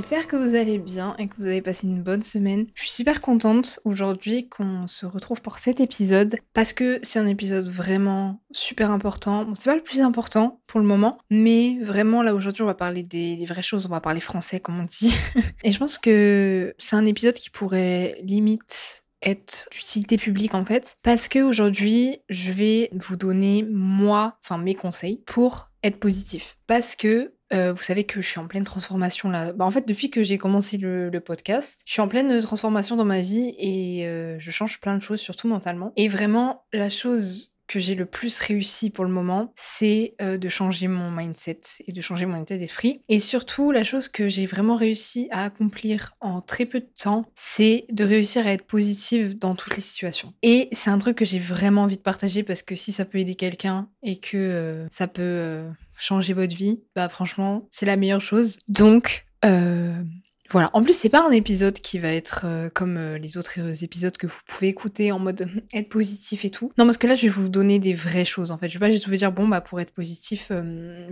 J'espère que vous allez bien et que vous avez passé une bonne semaine. Je suis super contente aujourd'hui qu'on se retrouve pour cet épisode parce que c'est un épisode vraiment super important. Bon, c'est pas le plus important pour le moment, mais vraiment là aujourd'hui on va parler des, vraies choses, on va parler français comme on dit. et je pense que c'est un épisode qui pourrait limite être d'utilité publique en fait parce que aujourd'hui je vais vous donner moi enfin mes conseils pour être positif parce que euh, vous savez que je suis en pleine transformation là. Bah, en fait, depuis que j'ai commencé le, podcast, je suis en pleine transformation dans ma vie et euh, je change plein de choses, surtout mentalement. Et vraiment, la chose que j'ai le plus réussi pour le moment, c'est euh, de changer mon mindset et de changer mon état d'esprit. Et surtout, la chose que j'ai vraiment réussi à accomplir en très peu de temps, c'est de réussir à être positive dans toutes les situations. Et c'est un truc que j'ai vraiment envie de partager parce que si ça peut aider quelqu'un et que euh, ça peut euh, changer votre vie, bah franchement, c'est la meilleure chose. Donc, voilà. En plus, c'est pas un épisode qui va être euh, comme euh, les autres euh, épisodes que vous pouvez écouter en mode être positif et tout. Non, parce que là, je vais vous donner des vraies choses en fait. Je vais pas juste vous dire bon bah pour être positif,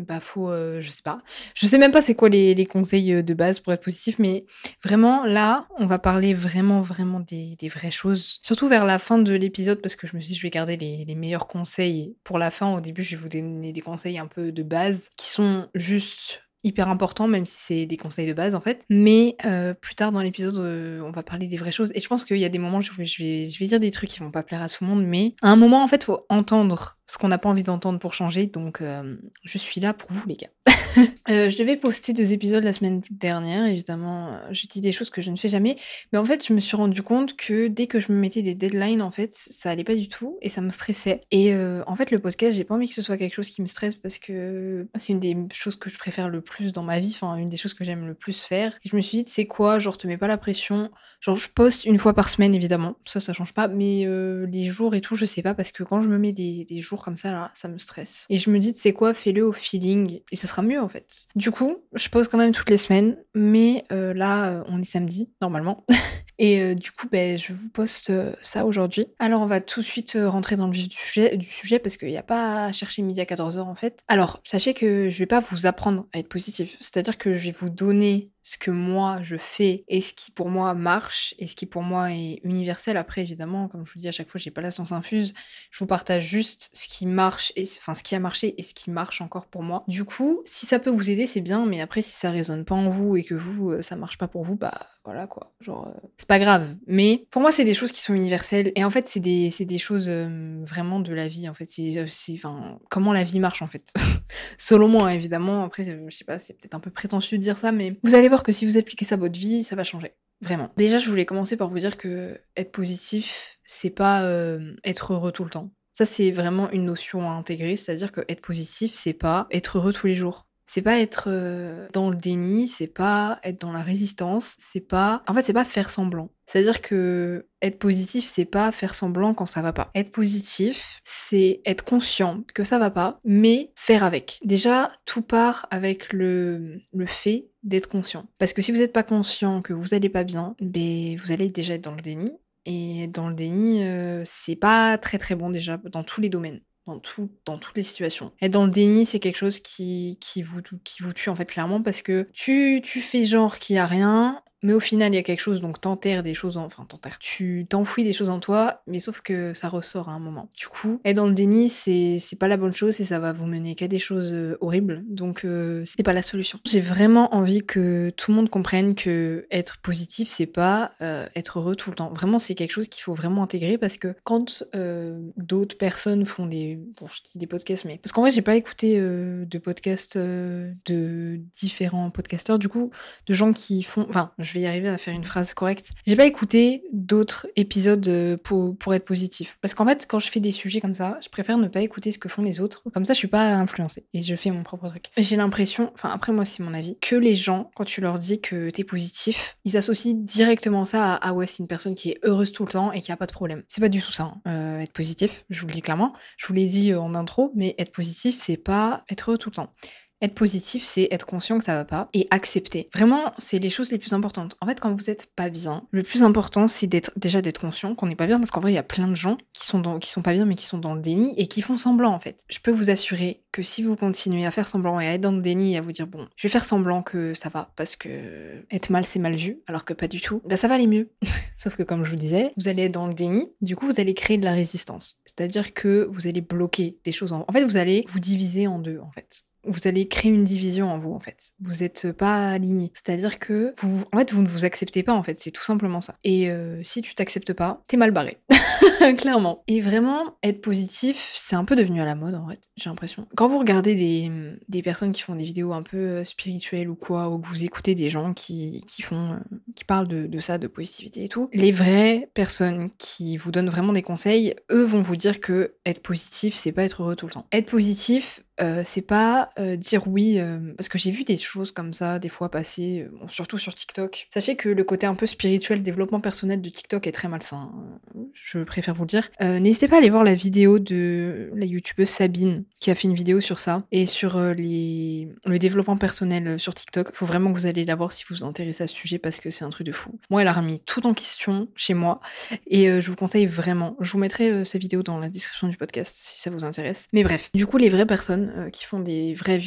bah faut, je sais pas. Je sais même pas c'est quoi les, conseils de base pour être positif, mais vraiment là, on va parler vraiment vraiment des, des vraies choses. Surtout vers la fin de l'épisode parce que je me suis dit je vais garder les, les meilleurs conseils pour la fin. Au début, je vais vous donner des conseils un peu de base qui sont juste hyper important, même si c'est des conseils de base en fait. Mais euh, plus tard dans l'épisode, euh, on va parler des vraies choses. Et je pense qu'il y a des moments, je vais, je vais, dire des trucs qui vont pas plaire à tout le monde, mais à un moment, en fait, faut entendre ce qu'on n'a pas envie d'entendre pour changer. Donc, euh, je suis là pour vous, les gars. je devais poster deux épisodes la semaine dernière. Évidemment, je dis des choses que je ne fais jamais. Mais en fait, je me suis rendu compte que dès que je me mettais des deadlines, en fait, ça allait pas du tout et ça me stressait. Et en fait, le podcast, j'ai pas envie que ce soit quelque chose qui me stresse parce que c'est une des choses que je préfère le plus dans ma vie. Enfin, une des choses que j'aime le plus faire. Je me suis dit, c'est quoi Genre, te mets pas la pression. Genre, je poste une fois par semaine, évidemment. Ça, ça change pas. Mais euh, les jours et tout, je sais pas parce que quand je me mets des, des jours comme ça, là, ça me stresse. Et je me dis, c'est quoi, fais-le au feeling et ça sera mieux en fait. Du coup, je pose quand même toutes les semaines, mais euh, là, euh, on est samedi, normalement. et du coup, ben, je vous poste ça aujourd'hui. Alors, on va tout de suite rentrer dans le vif du sujet, du sujet parce qu'il n'y a pas à chercher midi à 14h en fait. Alors, sachez que je vais pas vous apprendre à être positif, c'est-à-dire que je vais vous donner ce que moi je fais et ce qui pour moi marche et ce qui pour moi est universel. Après, évidemment, comme je vous dis à chaque fois, j'ai pas la science infuse. Je vous partage juste ce qui marche et enfin ce qui a marché et ce qui marche encore pour moi. Du coup, si ça peut vous aider, c'est bien, mais après, si ça résonne pas en vous et que vous, euh, ça marche pas pour vous, bah voilà quoi. Genre, euh, c'est pas grave. Mais pour moi, c'est des choses qui sont universelles et en fait, c'est des, des choses euh, vraiment de la vie. En fait, c'est, enfin, comment la vie marche en fait. Selon moi, évidemment. Après, je sais pas, c'est peut-être un peu prétentieux de dire ça, mais vous allez voir que si vous appliquez ça à votre vie, ça va changer. Vraiment. Déjà, je voulais commencer par vous dire que être positif, c'est pas euh, être heureux tout le temps. Ça, c'est vraiment une notion à intégrer, c'est-à-dire que être positif, c'est pas être heureux tous les jours. C'est pas être euh, dans le déni, c'est pas être dans la résistance, c'est pas. En fait, c'est pas faire semblant. C'est-à-dire que être positif, c'est pas faire semblant quand ça va pas. Être positif, c'est être conscient que ça va pas, mais faire avec. Déjà, tout part avec le, le fait d'être conscient. Parce que si vous n'êtes pas conscient que vous allez pas bien, ben vous allez déjà être dans le déni. Et dans le déni, euh, c'est pas très très bon déjà dans tous les domaines. Dans, tout, dans toutes les situations. Être dans le déni, c'est quelque chose qui, qui, vous, tue en fait clairement parce que tu, tu fais genre qu'il y a rien, mais au final, il y a quelque chose, donc t'enterres des choses en... Enfin, t'enterres. Tu t'enfouis des choses en toi, mais sauf que ça ressort à un moment. Du coup, être dans le déni, c'est pas la bonne chose et ça va vous mener qu'à des choses euh, horribles. Donc, euh, c'est pas la solution. J'ai vraiment envie que tout le monde comprenne que être positif, c'est pas euh, être heureux tout le temps. Vraiment, c'est quelque chose qu'il faut vraiment intégrer parce que quand euh, d'autres personnes font des... Bon, je dis des podcasts, mais... Parce qu'en vrai, j'ai pas écouté de podcasts de différents podcasteurs, du coup, de gens qui font... Enfin, je vais y arriver à faire une phrase correcte. J'ai pas écouté d'autres épisodes euh, pour, être positif. Parce qu'en fait, quand je fais des sujets comme ça, je préfère ne pas écouter ce que font les autres. Comme ça, je suis pas influencée et je fais mon propre truc. J'ai l'impression, enfin après moi c'est mon avis, que les gens, quand tu leur dis que t'es positif, ils associent directement ça à ah ouais c'est une personne qui est heureuse tout le temps et qui a pas de problème. C'est pas du tout ça. hein. Euh, être positif, je vous le dis clairement. Je vous l'ai dit euh, en intro, mais être positif c'est pas être heureux tout le temps. Être positif, c'est être conscient que ça va pas et accepter. Vraiment, c'est les choses les plus importantes. En fait, quand vous êtes pas bien, le plus important, c'est d'être déjà d'être conscient qu'on n'est pas bien parce qu'en vrai, il y a plein de gens qui sont qui sont pas bien mais qui sont dans le déni et qui font semblant en fait. Je peux vous assurer que si vous continuez à faire semblant et à être dans le déni et à vous dire bon, je vais faire semblant que ça va parce que être mal c'est mal vu alors que pas du tout, bah ça va aller mieux. Sauf que comme je vous disais, vous allez être dans le déni, du coup vous allez créer de la résistance. C'est-à-dire que vous allez bloquer des choses en... en fait, vous allez vous diviser en deux en fait vous allez créer une division en vous en fait. Vous n'êtes pas aligné. C'est-à-dire que vous, en fait, vous ne vous acceptez pas en fait. C'est tout simplement ça. Et euh, si tu t'acceptes pas, t'es mal barré. Clairement. Et vraiment, être positif, c'est un peu devenu à la mode en fait. J'ai l'impression. Quand vous regardez des, des, personnes qui font des vidéos un peu euh, spirituelles ou quoi, ou que vous écoutez des gens qui, qui font, euh, qui parlent de, de ça, de positivité et tout, les vraies personnes qui vous donnent vraiment des conseils, eux vont vous dire que être positif, c'est pas être heureux tout le temps. Être positif, euh, c'est pas euh, dire oui, euh, parce que j'ai vu des choses comme ça des fois passer, surtout sur TikTok. Sachez que le côté un peu spirituel, développement personnel de TikTok est très malsain. Hein. Je préfère vous le dire. N'hésitez pas à aller voir la vidéo de la youtubeuse Sabine qui a fait une vidéo sur ça et sur les... le développement personnel sur TikTok. Faut vraiment que vous allez la voir si vous vous intéressez à ce sujet parce que c'est un truc de fou. Moi, elle a remis tout en question chez moi et je vous conseille vraiment. Je vous mettrai sa vidéo dans la description du podcast si ça vous intéresse. Mais bref, du coup, les vraies personnes euh, qui font des vrais,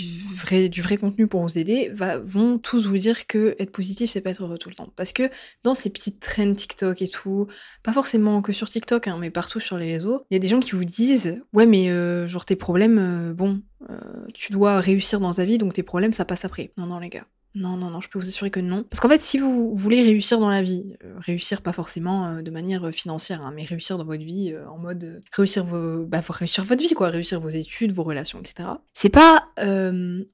du vrai contenu pour vous aider vont tous vous dire que être positif, c'est pas être heureux tout le temps. Parce que dans ces petites trends TikTok et tout, pas forcément que sur TikTok, hein, mais partout sur les réseaux, il y a des gens qui vous disent Ouais, mais euh, genre tes problèmes, euh, bon, tu dois réussir dans ta vie, donc tes problèmes, ça passe après. Non, non, les gars. Non, non, non, je peux vous assurer que non. Parce qu'en fait, si vous voulez réussir dans la vie, euh, réussir pas forcément euh, de manière euh, financière, hein, mais réussiir dans votre vie en mode réussir vos, bah, réussir votre vie, quoi, réussir vos études, vos relations, etc. C'est pas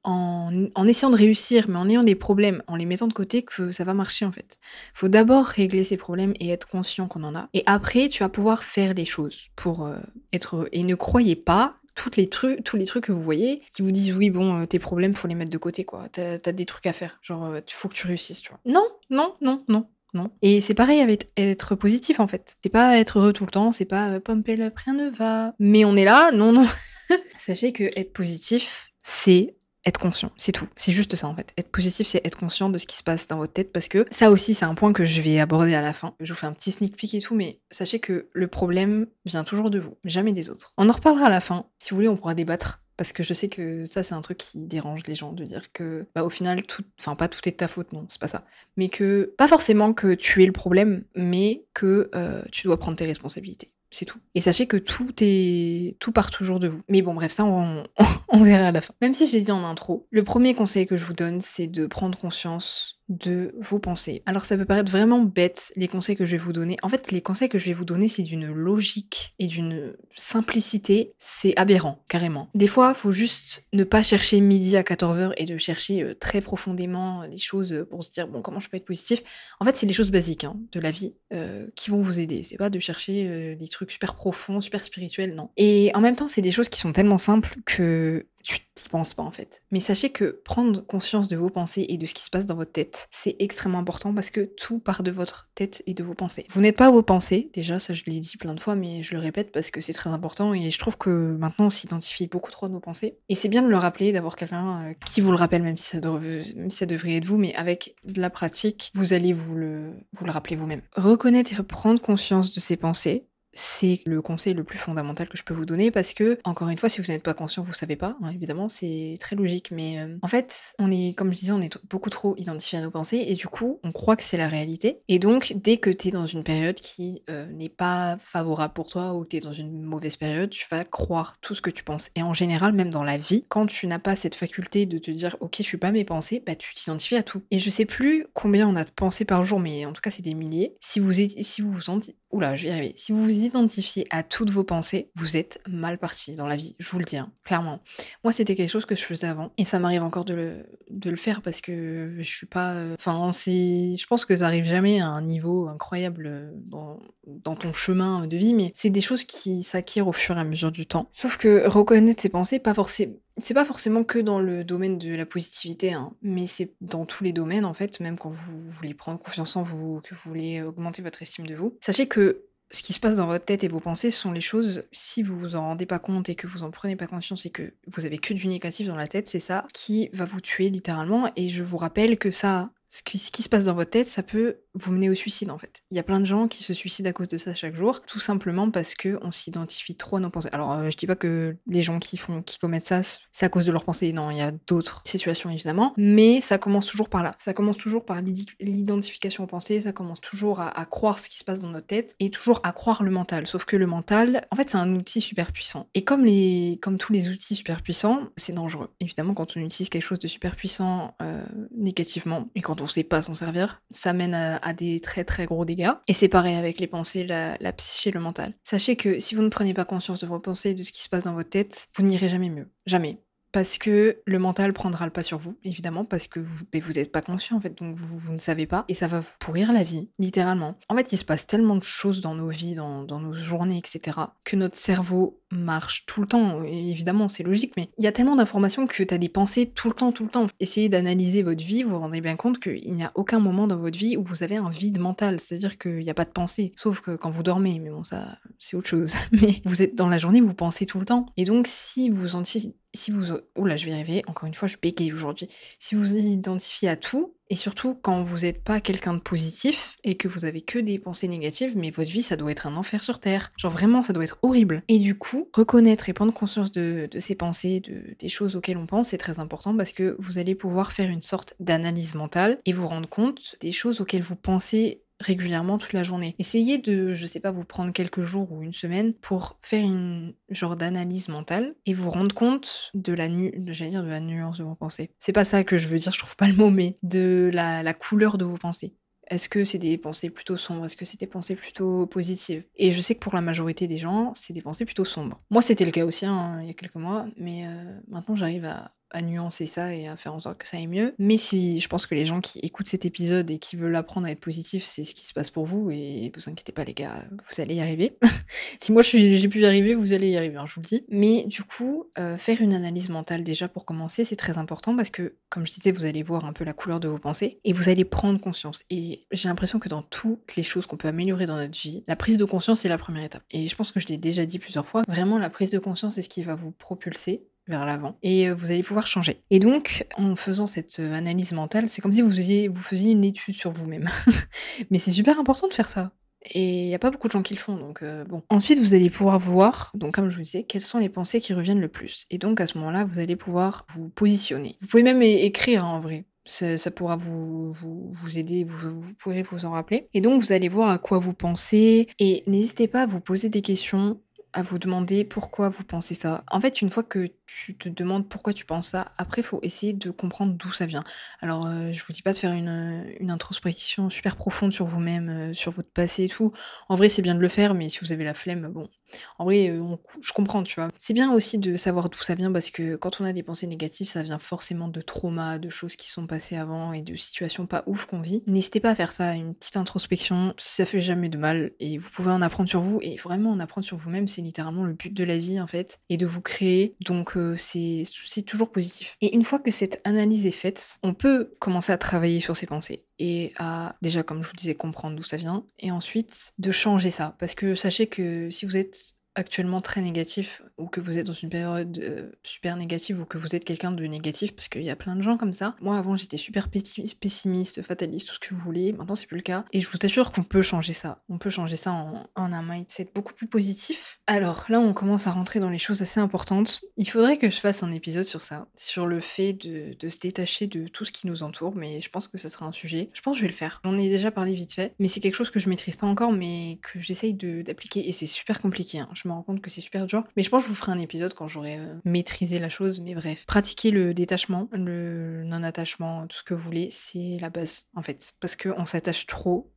en, essayant de réussir, mais en ayant des problèmes, en les mettant de côté, que ça va marcher en fait. Faut d'abord régler ces problèmes et être conscient qu'on en a. Et après, tu vas pouvoir faire des choses pour être. Et ne croyez pas les trucs, tous les trucs que vous voyez qui vous disent oui, bon, euh, tes problèmes, faut les mettre de côté, quoi. T'as as des trucs à faire. Genre, il euh, faut que tu réussisses, tu vois. Non, non, non, non. Non. Et c'est pareil avec être positif en fait. C'est pas être heureux tout le temps, c'est pas euh, pomper le rien ne va. Mais on est là, non, non. Sachez que être positif, c'est être conscient, c'est tout. C'est juste ça en fait. Être positif, c'est être conscient de ce qui se passe dans votre tête parce que ça aussi, c'est un point que je vais aborder à la fin. Je vous fais un petit sneak peek et tout, mais sachez que le problème vient toujours de vous, jamais des autres. On en reparlera à la fin. Si vous voulez, on pourra débattre. Parce que je sais que ça, c'est un truc qui dérange les gens, de dire que, bah, au final, tout, enfin, pas tout est de ta faute, non, c'est pas ça. Mais que, pas forcément que tu es le problème, mais que euh, tu dois prendre tes responsabilités. C'est tout. Et sachez que tout est, tout part toujours de vous. Mais bon, bref, ça, on, on verra à la fin. Même si j'ai dit en intro, le premier conseil que je vous donne, c'est de prendre conscience de vos pensées. Alors ça peut paraître vraiment bête les conseils que je vais vous donner. En fait, les conseils que je vais vous donner, c'est d'une logique et d'une simplicité, c'est aberrant, carrément. Des fois, faut juste ne pas chercher midi à 14h et de chercher euh, très profondément des choses pour se dire bon comment je peux être positif. En fait, c'est les choses basiques hein, de la vie euh, qui vont vous aider. C'est pas de chercher euh, des trucs super profonds, super spirituels, non. Et en même temps, c'est des choses qui sont tellement simples que tu n'y penses pas en fait. Mais sachez que prendre conscience de vos pensées et de ce qui se passe dans votre tête, c'est extrêmement important parce que tout part de votre tête et de vos pensées. Vous n'êtes pas vos pensées, déjà ça je l'ai dit plein de fois, mais je le répète parce que c'est très important et je trouve que maintenant on s'identifie beaucoup trop à nos pensées. Et c'est bien de le rappeler, d'avoir quelqu'un euh, qui vous le rappelle, même si, ça même si ça devrait être vous, mais avec de la pratique, vous allez vous le, vous le rappeler vous-même. Reconnaître et prendre conscience de ses pensées, c'est le conseil le plus fondamental que je peux vous donner parce que, encore une fois, si vous n'êtes pas conscient, vous savez pas, hein, évidemment, c'est très logique, mais euh, en fait, on est, comme je disais, on est beaucoup trop identifié à nos pensées et du coup, on croit que c'est la réalité. Et donc, dès que tu es dans une période qui euh, n'est pas favorable pour toi ou que tu es dans une mauvaise période, tu vas croire tout ce que tu penses. Et en général, même dans la vie, quand tu n'as pas cette faculté de te dire, ok, je suis pas mes pensées, bah tu t'identifies à tout. Et je sais plus combien on a de pensées par jour, mais en tout cas, c'est des milliers. Si vous, si vous vous Oula, je vais y arriver. Si vous vous identifiez à toutes vos pensées, vous êtes mal parti dans la vie. Je vous le dis, hein, clairement. Moi, c'était quelque chose que je faisais avant. Et ça m'arrive encore de le, faire parce que je suis pas. Euh, enfin. Je pense que ça arrive jamais à un niveau incroyable dans, dans ton chemin de vie, mais c'est des choses qui s'acquièrent au fur et à mesure du temps. Sauf que reconnaître ses pensées, pas forcément c'est pas forcément que dans le domaine de la positivité, hein, mais c'est dans tous les domaines en fait, même quand vous voulez prendre confiance en vous, que vous voulez augmenter votre estime de vous. Sachez que ce qui se passe dans votre tête et vos pensées sont les choses, si vous vous en rendez pas compte et que vous en prenez pas conscience et que vous avez que du négatif dans la tête, c'est ça qui va vous tuer littéralement. Et je vous rappelle que ça, ce qui, se passe dans votre tête, ça peut vous mener au suicide en fait. Il y a plein de gens qui se suicident à cause de ça chaque jour, tout simplement parce que on s'identifie trop à nos pensées. Alors euh, je dis pas que les gens qui font, qui commettent ça, c'est à cause de leurs pensées. Non, il y a d'autres situations évidemment, mais ça commence toujours par là. Ça commence toujours par l'identification aux pensées. Ça commence toujours à, croire ce qui se passe dans notre tête et toujours à croire le mental. Sauf que le mental, en fait, c'est un outil super puissant. Et comme les, comme tous les outils super puissants, c'est dangereux. Évidemment, quand on utilise quelque chose de super puissant euh, négativement et quand on sait pas s'en servir, ça mène à des très très gros dégâts. Et c'est pareil avec les pensées, la, la psyché, le mental. Sachez que si vous ne prenez pas conscience de vos pensées de ce qui se passe dans votre tête, vous n'irez jamais mieux. Jamais parce que le mental prendra le pas sur vous, évidemment, parce que vous n'êtes pas conscient en fait, donc vous, ne savez pas, et ça va vous pourrir la vie, littéralement. En fait, il se passe tellement de choses dans nos vies, dans, nos journées, etc., que notre cerveau marche tout le temps. évidemment, c'est logique, mais il y a tellement d'informations que tu as des pensées tout le temps, tout le temps. Essayez d'analyser votre vie, vous vous rendez bien compte qu'il n'y a aucun moment dans votre vie où vous avez un vide mental, c'est-à-dire qu'il n'y a pas de pensée, sauf que quand vous dormez, mais bon, ça, c'est autre chose. Mais vous êtes dans la journée, vous pensez tout le temps. Et donc, si vous sentez si vous... Oula, je vais y arriver, encore une fois, je bégaye aujourd'hui. Si vous vous identifiez à tout, et surtout quand vous n'êtes pas quelqu'un de positif et que vous avez que des pensées négatives, mais votre vie, ça doit être un enfer sur Terre. Genre vraiment, ça doit être horrible. Et du coup, reconnaître et prendre conscience de, de ces pensées, de, des choses auxquelles on pense, c'est très important parce que vous allez pouvoir faire une sorte d'analyse mentale et vous rendre compte des choses auxquelles vous pensez régulièrement toute la journée. Essayez de, je sais pas, vous prendre quelques jours ou une semaine pour faire une genre d'analyse mentale et vous rendre compte de la nu, j'allais dire de la nuance de vos pensées. C'est pas ça que je veux dire, je trouve pas le mot, mais de la, la couleur de vos pensées. Est-ce que c'est des pensées plutôt sombres? Est-ce que c'est des pensées plutôt positives? Et je sais que pour la majorité des gens, c'est des pensées plutôt sombres. Moi, c'était le cas aussi hein, il y a quelques mois, mais euh, maintenant j'arrive à, à nuancer ça et à faire en sorte que ça aille mieux. Mais si je pense que les gens qui écoutent cet épisode et qui veulent apprendre à être positif, c'est ce qui se passe pour vous et vous inquiétez pas les gars, vous allez y arriver. si moi j'ai pu y arriver, vous allez y arriver, hein, je vous le dis. Mais du coup, euh, faire une analyse mentale déjà pour commencer, c'est très important parce que, comme je disais, vous allez voir un peu la couleur de vos pensées et vous allez prendre conscience. Et j'ai l'impression que dans toutes les choses qu'on peut améliorer dans notre vie, la prise de conscience est la première étape. Et je pense que je l'ai déjà dit plusieurs fois, vraiment la prise de conscience est ce qui va vous propulser vers l'avant et euh, vous allez pouvoir changer. Et donc, en faisant cette euh, analyse mentale, c'est comme si vous faisiez, vous faisiez une étude sur vous-même. Mais c'est super important de faire ça. Et il n'y a pas beaucoup de gens qui le font, donc euh, bon. Ensuite, vous allez pouvoir voir, donc comme je vous disais, quelles sont les pensées qui reviennent le plus. Et donc à ce moment-là, vous allez pouvoir vous positionner. Vous pouvez même écrire hein, en vrai. Ça, pourra vous, vous, vous aider, vous, vous, pourrez vous en rappeler. Et donc, vous allez voir à quoi vous pensez. Et n'hésitez pas à vous poser des questions à vous demander pourquoi vous pensez ça. En fait, une fois que tu te demandes pourquoi tu penses ça, après, il faut essayer de comprendre d'où ça vient. Alors, euh, je vous dis pas de faire une, une introspection super profonde sur vous-même, euh, sur votre passé et tout. En vrai, c'est bien de le faire, mais si vous avez la flemme, bon, en vrai, euh, je comprends, tu vois. C'est bien aussi de savoir d'où ça vient parce que quand on a des pensées négatives, ça vient forcément de traumas, de choses qui sont passées avant et de situations pas ouf qu'on vit. N'hésitez pas à faire ça, une petite introspection, ça fait jamais de mal et vous pouvez en apprendre sur vous et vraiment en apprendre sur vous-même, c'est littéralement le but de la vie en fait et de vous créer. Donc euh, c'est toujours positif. Et une fois que cette analyse est faite, on peut commencer à travailler sur ses pensées et à déjà comme je vous disais comprendre d'où ça vient et ensuite de changer ça. Parce que sachez que si vous êtes actuellement très négatif ou que vous êtes dans une période euh, super négative ou que vous êtes quelqu'un de négatif parce qu'il y a plein de gens comme ça. Moi avant j'étais super pessimiste, fataliste, tout ce que vous voulez. Maintenant c'est plus le cas et je vous assure qu'on peut changer ça. On peut changer ça en, un mindset beaucoup plus positif. Alors là on commence à rentrer dans les choses assez importantes. Il faudrait que je fasse un épisode sur ça, sur le fait de, se détacher de tout ce qui nous entoure, mais je pense que ça sera un sujet. Je pense que je vais le faire. J'en ai déjà parlé vite fait, mais c'est quelque chose que je maîtrise pas encore, mais que j'essaye d'appliquer et c'est super compliqué. Hein. Me rends compte que c'est super dur. Mais je pense que je vous ferai un épisode quand j'aurai euh, maîtrisé la chose. Mais bref, pratiquer le détachement, le non-attachement, tout ce que vous voulez, c'est la base en fait. Parce qu'on s'attache trop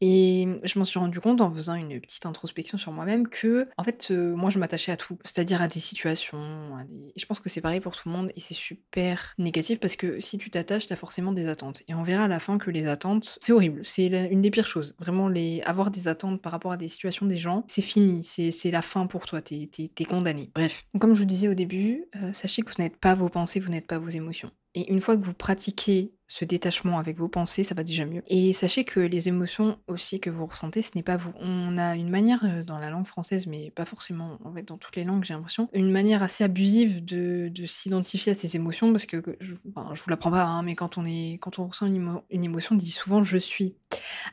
Et je m'en suis rendu compte en faisant une petite introspection sur moi-même que, en fait, euh, moi, je m'attachais à tout, c'est-à-dire à des situations. Des... je pense que c'est pareil pour tout le monde et c'est super négatif parce que si tu t'attaches, t'as forcément des attentes. Et on verra à la fin que les attentes, c'est horrible. C'est une des pires choses. Vraiment, les... avoir des attentes par rapport à des situations des gens, c'est fini. C'est la fin pour toi. T'es es, condamné. Bref. comme je vous disais au début, euh, sachez que vous n'êtes pas vos pensées, vous n'êtes pas vos émotions. Et une fois que vous pratiquez ce détachement avec vos pensées, ça va déjà mieux. Et sachez que les émotions aussi que vous ressentez, ce n'est pas vous. On a une manière euh, dans la langue française, mais pas forcément dans toutes les langues, j'ai l'impression, une manière assez abusive de, s'identifier à ces émotions parce que je, enfin, je vous l'apprends pas, hein, mais quand on est, quand on ressent une, une émotion, on dit souvent je suis.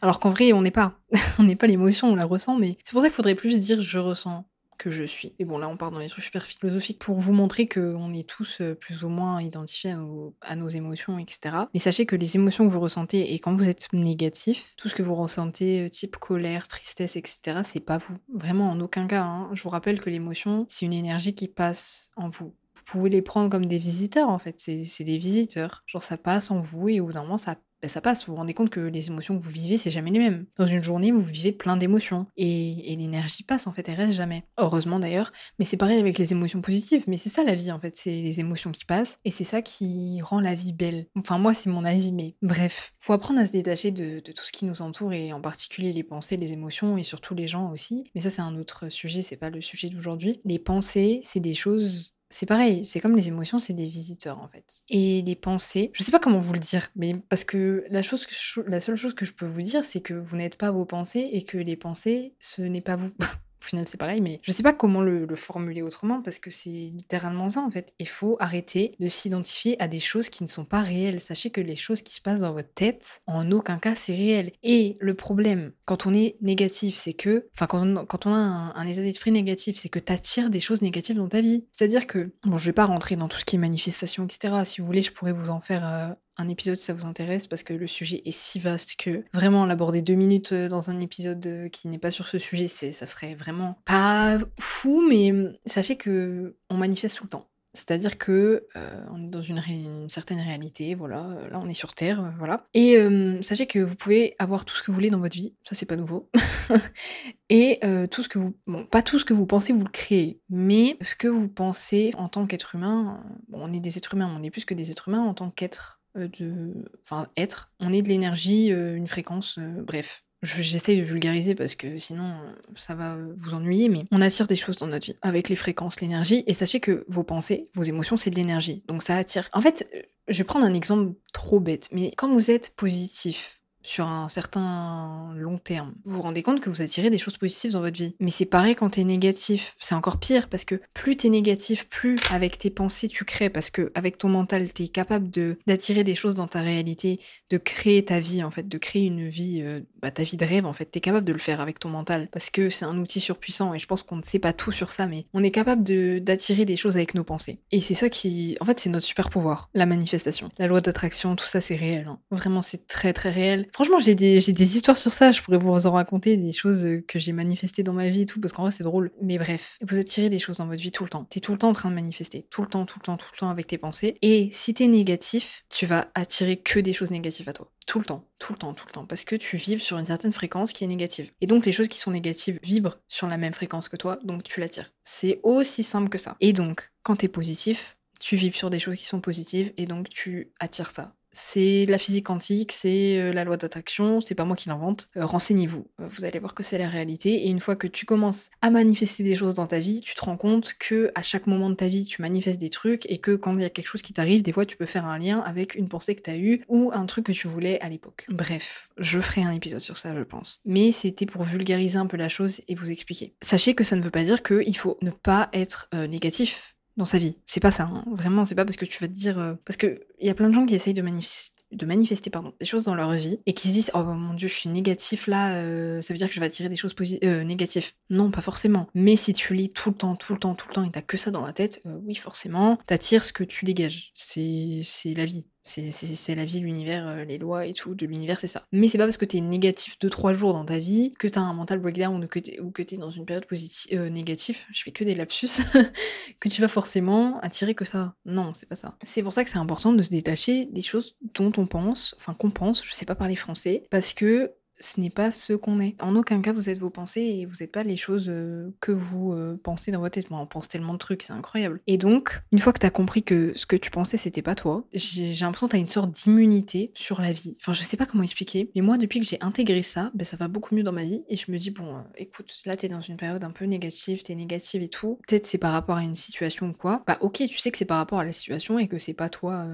Alors qu'en vrai, on n'est pas, on n'est pas l'émotion, on la ressent, mais c'est pour ça qu'il faudrait plus dire je ressens je suis. Et bon, là, on part dans les trucs super philosophiques pour vous montrer qu'on est tous euh, plus ou moins identifiés à nos, à nos, émotions, etc. Mais sachez que les émotions que vous ressentez, et quand vous êtes négatif, tout ce que vous ressentez, euh, type colère, tristesse, etc., c'est pas vous. Vraiment, en aucun cas. Hein. Je vous rappelle que l'émotion, c'est une énergie qui passe en vous. Vous pouvez les prendre comme des visiteurs, en fait. C'est des visiteurs. Genre, ça passe en vous et au bout d'un moment, ça bah, ça passe. Vous vous rendez compte que les émotions que vous vivez, c'est jamais les mêmes. Dans une journée, vous vivez plein d'émotions. Et, l'énergie passe, en fait, elle reste jamais. Heureusement d'ailleurs. Mais c'est pareil avec les émotions positives. Mais c'est ça la vie, en fait. C'est les émotions qui passent. Et c'est ça qui rend la vie belle. Enfin, moi, c'est mon avis, mais bref. Faut apprendre à se détacher de, de, tout ce qui nous entoure, et en particulier les pensées, les émotions, et surtout les gens aussi. Mais ça, c'est un autre sujet, c'est pas le sujet d'aujourd'hui. Les pensées, c'est des choses c'est pareil, c'est comme les émotions, c'est des visiteurs en fait. Et les pensées, je sais pas comment vous le dire, mais parce que la, la seule chose que je peux vous dire, c'est que vous n'êtes pas vos pensées et que les pensées, ce n'est pas vous. Au final, c'est pareil, mais je sais pas comment le, formuler autrement parce que c'est littéralement ça en fait. Il faut arrêter de s'identifier à des choses qui ne sont pas réelles. Sachez que les choses qui se passent dans votre tête, en aucun cas c'est réel. Et le problème, quand on est négatif, c'est que, enfin, quand on, a un, état d'esprit négatif, c'est que tu attires des choses négatives dans ta vie. C'est-à-dire que, bon, je vais pas rentrer dans tout ce qui est manifestation, etc. Si vous voulez, je pourrais vous en faire euh, un épisode si ça vous intéresse parce que le sujet est si vaste que vraiment l'aborder deux minutes euh, dans un épisode euh, qui n'est pas sur ce sujet, ça serait vraiment pas fou, mais hum, sachez que on manifeste tout le temps. C'est-à-dire que euh, on est dans une, certaine réalité, voilà. Là, on est sur Terre, voilà. Et hum, sachez que vous pouvez avoir tout ce que vous voulez dans votre vie, ça c'est pas nouveau. et tout ce que vous, bon, pas tout ce que vous pensez, vous le créez, mais ce que vous pensez en tant qu'être humain. On est des êtres humains, on est plus que des êtres humains en tant qu'être de. Enfin, être. On est de l'énergie, euh, une fréquence, euh, bref. J'essaye de vulgariser parce que sinon ça va vous ennuyer, mais on attire des choses dans notre vie avec les fréquences, l'énergie. Et sachez que vos pensées, vos émotions, c'est de l'énergie. Donc ça attire. En fait, je vais prendre un exemple trop bête, mais quand vous êtes positif, sur un certain long terme, vous vous rendez compte que vous attirez des choses positives dans votre vie. Mais c'est pareil quand t'es négatif. C'est encore pire parce que plus t'es négatif, plus avec tes pensées tu crées. Parce que avec ton mental, t'es capable de d'attirer des choses dans ta réalité, de créer ta vie en fait, de créer une vie, euh, bah, ta vie de rêve en fait. T'es capable de le faire avec ton mental parce que c'est un outil surpuissant et je pense qu'on ne sait pas tout sur ça, mais on est capable d'attirer des choses avec nos pensées. Et c'est ça qui, en fait, c'est notre super pouvoir, la manifestation, la loi d'attraction, tout ça c'est réel. Hein. Vraiment, c'est très très réel. Franchement, j'ai des, histoires sur ça. Je pourrais vous en raconter des choses que j'ai manifestées dans ma vie et tout, parce qu'en vrai, c'est drôle. Mais bref, vous attirez des choses dans votre vie tout le temps. T'es tout le temps en train de manifester. Tout le temps, tout le temps, tout le temps avec tes pensées. Et si t'es négatif, tu vas attirer que des choses négatives à toi. Tout le temps, tout le temps, tout le temps. Parce que tu vibres sur une certaine fréquence qui est négative. Et donc, les choses qui sont négatives vibrent sur la même fréquence que toi, donc tu l'attires. C'est aussi simple que ça. Et donc, quand t'es positif, tu vibres sur des choses qui sont positives et donc tu attires ça c'est la physique quantique, c'est euh, la loi d'attraction, c'est pas moi qui l'invente. Euh, renseignez-vous, euh, vous allez voir que c'est la réalité. Et une fois que tu commences à manifester des choses dans ta vie, tu te rends compte que à chaque moment de ta vie, tu manifestes des trucs et que quand il y a quelque chose qui t'arrive, des fois tu peux faire un lien avec une pensée que tu as eue ou un truc que tu voulais à l'époque. Bref, je ferai un épisode sur ça, je pense. Mais c'était pour vulgariser un peu la chose et vous expliquer. Sachez que ça ne veut pas dire qu'il faut ne pas être négatif dans sa vie. C'est pas ça, hein. vraiment, c'est pas parce que tu vas te dire. Euh, parce qu'il y a plein de gens qui essayent de, manifester, de manifester pardon, des choses dans leur vie et qui se disent Oh mon dieu, je suis négatif là, euh, ça veut dire que je vais attirer des choses euh, négatives. Non, pas forcément. Mais si tu lis tout le temps, tout le temps, tout le temps et t'as que ça dans la tête, oui, forcément, t'attires ce que tu dégages. C'est la vie. C'est la vie, l'univers, euh, les lois et tout de l'univers, c'est ça. Mais c'est pas parce que t'es négatif 2-3 jours dans ta vie que t'as un mental breakdown ou que t'es, dans une période positive, euh, négative, je fais que des lapsus, que tu vas forcément attirer que ça. Non, c'est pas ça. C'est pour ça que c'est important de se détacher des choses dont on pense, enfin qu'on pense, je sais pas parler français, parce que ce n'est pas ce qu'on est. En aucun cas, vous êtes vos pensées et vous n'êtes pas les choses euh, que vous euh, pensez dans votre tête. Moi, on pense tellement de trucs, c'est incroyable. Et donc, une fois que tu as compris que ce que tu pensais, c'était pas toi, j'ai l'impression que tu as une sorte d'immunité sur la vie. Enfin, je sais pas comment expliquer, mais moi, depuis que j'ai intégré ça, ben, ça va beaucoup mieux dans ma vie et je me dis, bon, euh, écoute, là, tu es dans une période un peu négative, tu es négative et tout. Peut-être c'est par rapport à une situation ou quoi. Bah, ok, tu sais que c'est par rapport à la situation et que c'est pas toi.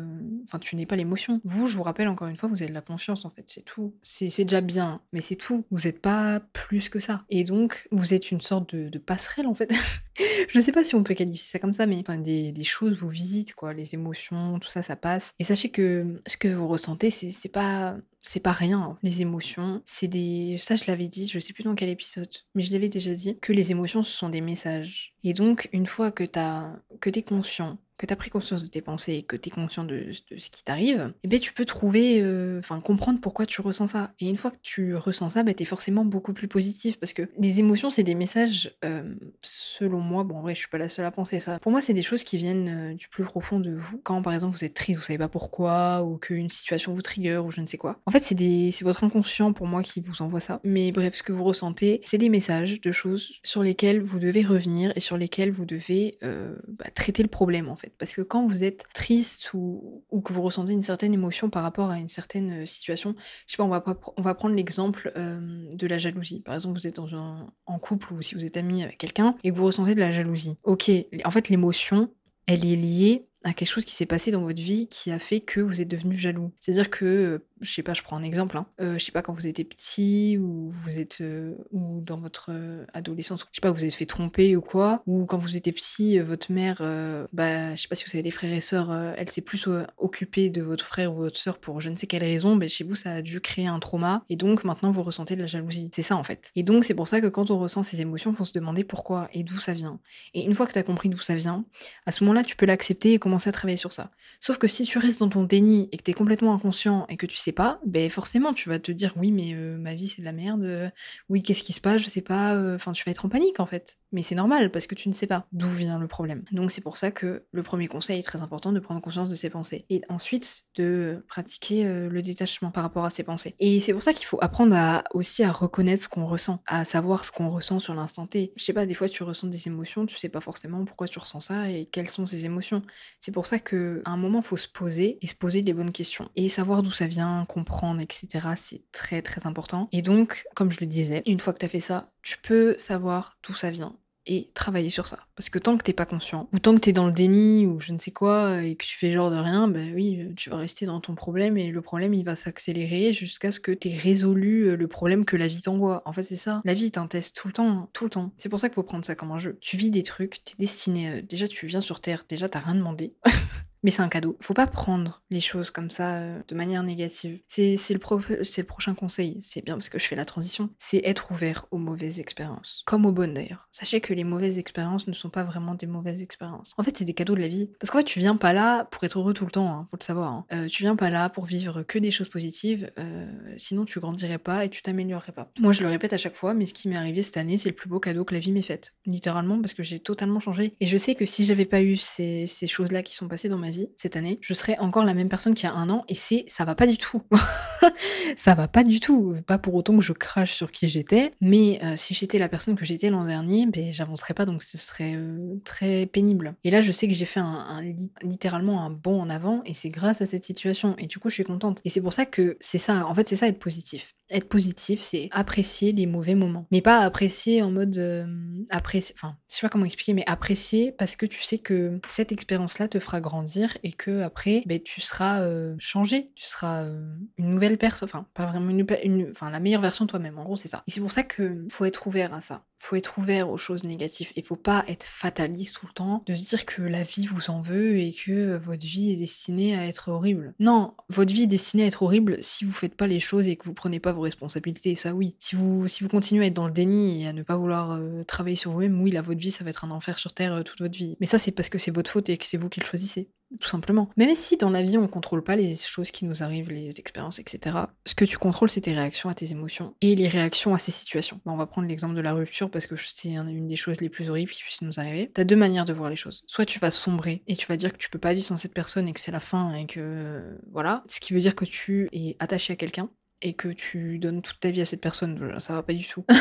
Enfin, tu n'es pas l'émotion. Vous, je vous rappelle encore une fois, vous avez de la confiance en fait, c'est tout. C'est déjà bien, mais c'est tout. Vous n'êtes pas plus que ça. Et donc, vous êtes une sorte de, passerelle, en fait. je ne sais pas si on peut qualifier ça comme ça, mais enfin, des, choses vous visitent, quoi. Les émotions, tout ça, ça passe. Et sachez que ce que vous ressentez, c'est pas c'est pas rien, hein. les émotions. C'est des. Ça, je l'avais dit, je sais plus dans quel épisode, mais je l'avais déjà dit, que les émotions, ce sont des messages. Et donc, une fois que t'as que t'es conscient que tu as pris conscience de tes pensées, que tu es conscient de, ce qui t'arrive, eh ben, tu peux trouver, euh, enfin comprendre pourquoi tu ressens ça. Et une fois que tu ressens ça, ben, tu es forcément beaucoup plus positif parce que les émotions, c'est des messages, euh, selon moi, bon en vrai je suis pas la seule à penser ça, pour moi c'est des choses qui viennent euh, du plus profond de vous. Quand par exemple vous êtes triste, vous savez pas pourquoi, ou qu'une situation vous trigger, ou je ne sais quoi. En fait c'est votre inconscient pour moi qui vous envoie ça. Mais bref, ce que vous ressentez, c'est des messages de choses sur lesquelles vous devez revenir et sur lesquelles vous devez bah, traiter le problème en fait. Parce que quand vous êtes triste ou, que vous ressentez une certaine émotion par rapport à une certaine euh, situation, je sais pas, on va, on va prendre l'exemple de la jalousie. Par exemple, vous êtes en couple ou si vous êtes ami avec quelqu'un et que vous ressentez de la jalousie. Ok, en fait, l'émotion, elle est liée à quelque chose qui s'est passé dans votre vie qui a fait que vous êtes devenu jaloux. C'est-à-dire que euh, je sais pas, je prends un exemple, hein. Euh, je sais pas, quand vous étiez petit ou vous êtes euh, ou dans votre euh, adolescence, je sais pas, vous êtes fait tromper ou quoi, ou quand vous étiez petit, votre mère, bah, je sais pas si vous avez des frères et sœurs, elle s'est plus occupée de votre frère ou votre sœur pour je ne sais quelle raison, mais chez vous ça a dû créer un trauma et donc maintenant vous ressentez de la jalousie. C'est ça en fait. Et donc c'est pour ça que quand on ressent ces émotions, faut se demander pourquoi et d'où ça vient. Et une fois que tu as compris d'où ça vient, à ce moment-là, tu peux l'accepter et à travailler sur ça. Sauf que si tu restes dans ton déni et que tu es complètement inconscient et que tu sais pas, ben forcément tu vas te dire oui mais ma vie c'est de la merde, oui qu'est-ce qui se passe, je sais pas, enfin tu vas être en panique en fait. Mais c'est normal parce que tu ne sais pas d'où vient le problème. Donc c'est pour ça que le premier conseil est très important de prendre conscience de ses pensées et ensuite de pratiquer le détachement par rapport à ses pensées. Et c'est pour ça qu'il faut apprendre à, aussi à reconnaître ce qu'on ressent, à savoir ce qu'on ressent sur l'instant T. Je sais pas, des fois tu ressens des émotions, tu sais pas forcément pourquoi tu ressens ça et quelles sont ces émotions. C'est pour ça que un moment faut se poser et se poser les bonnes questions et savoir d'où ça vient, comprendre etc. C'est très très important. Et donc, comme je le disais, une fois que tu as fait ça, tu peux savoir d'où ça vient et travailler sur ça. Parce que tant que t'es pas conscient, ou tant que t'es dans le déni, ou je ne sais quoi, et que tu fais genre de rien, ben oui, tu vas rester dans ton problème, et le problème, il va s'accélérer jusqu'à ce que t'aies résolu euh, le problème que la vie t'envoie. En fait, c'est ça. La vie est un test tout le temps, tout le temps. C'est pour ça qu'il faut prendre ça comme un jeu. Tu vis des trucs, t'es destiné, euh, déjà tu viens sur Terre, déjà t'as rien demandé. Mais c'est un cadeau. Faut pas prendre les choses comme ça euh, de manière négative. C'est le, prochain conseil. C'est bien parce que je fais la transition. C'est être ouvert aux mauvaises expériences. Comme aux bonnes d'ailleurs. Sachez que les mauvaises expériences ne sont pas vraiment des mauvaises expériences. En fait, c'est des cadeaux de la vie. Parce qu'en fait, tu viens pas là pour être heureux tout le temps, hein, faut le savoir. Hein. Euh, tu viens pas là pour vivre que des choses positives. Euh, sinon, tu grandirais pas et tu t'améliorerais pas. Moi, je le répète à chaque fois, mais ce qui m'est arrivé cette année, c'est le plus beau cadeau que la vie m'ait fait. Littéralement, parce que j'ai totalement changé. Et je sais que si j'avais pas eu ces, ces choses-là qui sont passées dans ma cette année, je serais encore la même personne qu'il y a un an et c'est ça va pas du tout. ça va pas du tout. Pas pour autant que je crache sur qui j'étais, mais euh, si j'étais la personne que j'étais l'an dernier, ben j'avancerais pas donc ce serait euh, très pénible. Et là, je sais que j'ai fait un, littéralement un bond en avant et c'est grâce à cette situation et du coup, je suis contente. Et c'est pour ça que c'est ça. En fait, c'est ça être positif. Être positif, c'est apprécier les mauvais moments. Mais pas apprécier en mode. Euh. Enfin, je sais pas comment expliquer, mais apprécier parce que tu sais que cette expérience-là te fera grandir et que après, ben, tu seras euh, changé. Tu seras euh, une nouvelle personne. Enfin, pas vraiment une. Enfin, la meilleure version de toi-même. En gros, c'est ça. Et c'est pour ça que faut être ouvert à ça faut être ouvert aux choses négatives et faut pas être fataliste tout le temps, de se dire que la vie vous en veut et que votre vie est destinée à être horrible. Non, votre vie est destinée à être horrible si vous faites pas les choses et que vous prenez pas vos responsabilités, ça oui. Si vous, si vous continuez à être dans le déni et à ne pas vouloir euh, travailler sur vous-même, oui, là, votre vie, ça va être un enfer sur Terre euh, toute votre vie. Mais ça, c'est parce que c'est votre faute et que c'est vous qui le choisissez tout simplement. Même si dans la vie on contrôle pas les choses qui nous arrivent, les expériences, etc. Ce que tu contrôles, c'est tes réactions à tes émotions et les réactions à ces situations. on va prendre l'exemple de la rupture parce que c'est une des choses les plus horribles qui puissent nous arriver. T'as deux manières de voir les choses. Soit tu vas sombrer et tu vas dire que tu peux pas vivre sans cette personne et que c'est la fin et que voilà, ce qui veut dire que tu es attaché à quelqu'un et que tu donnes toute ta vie à cette personne, ça va pas du tout.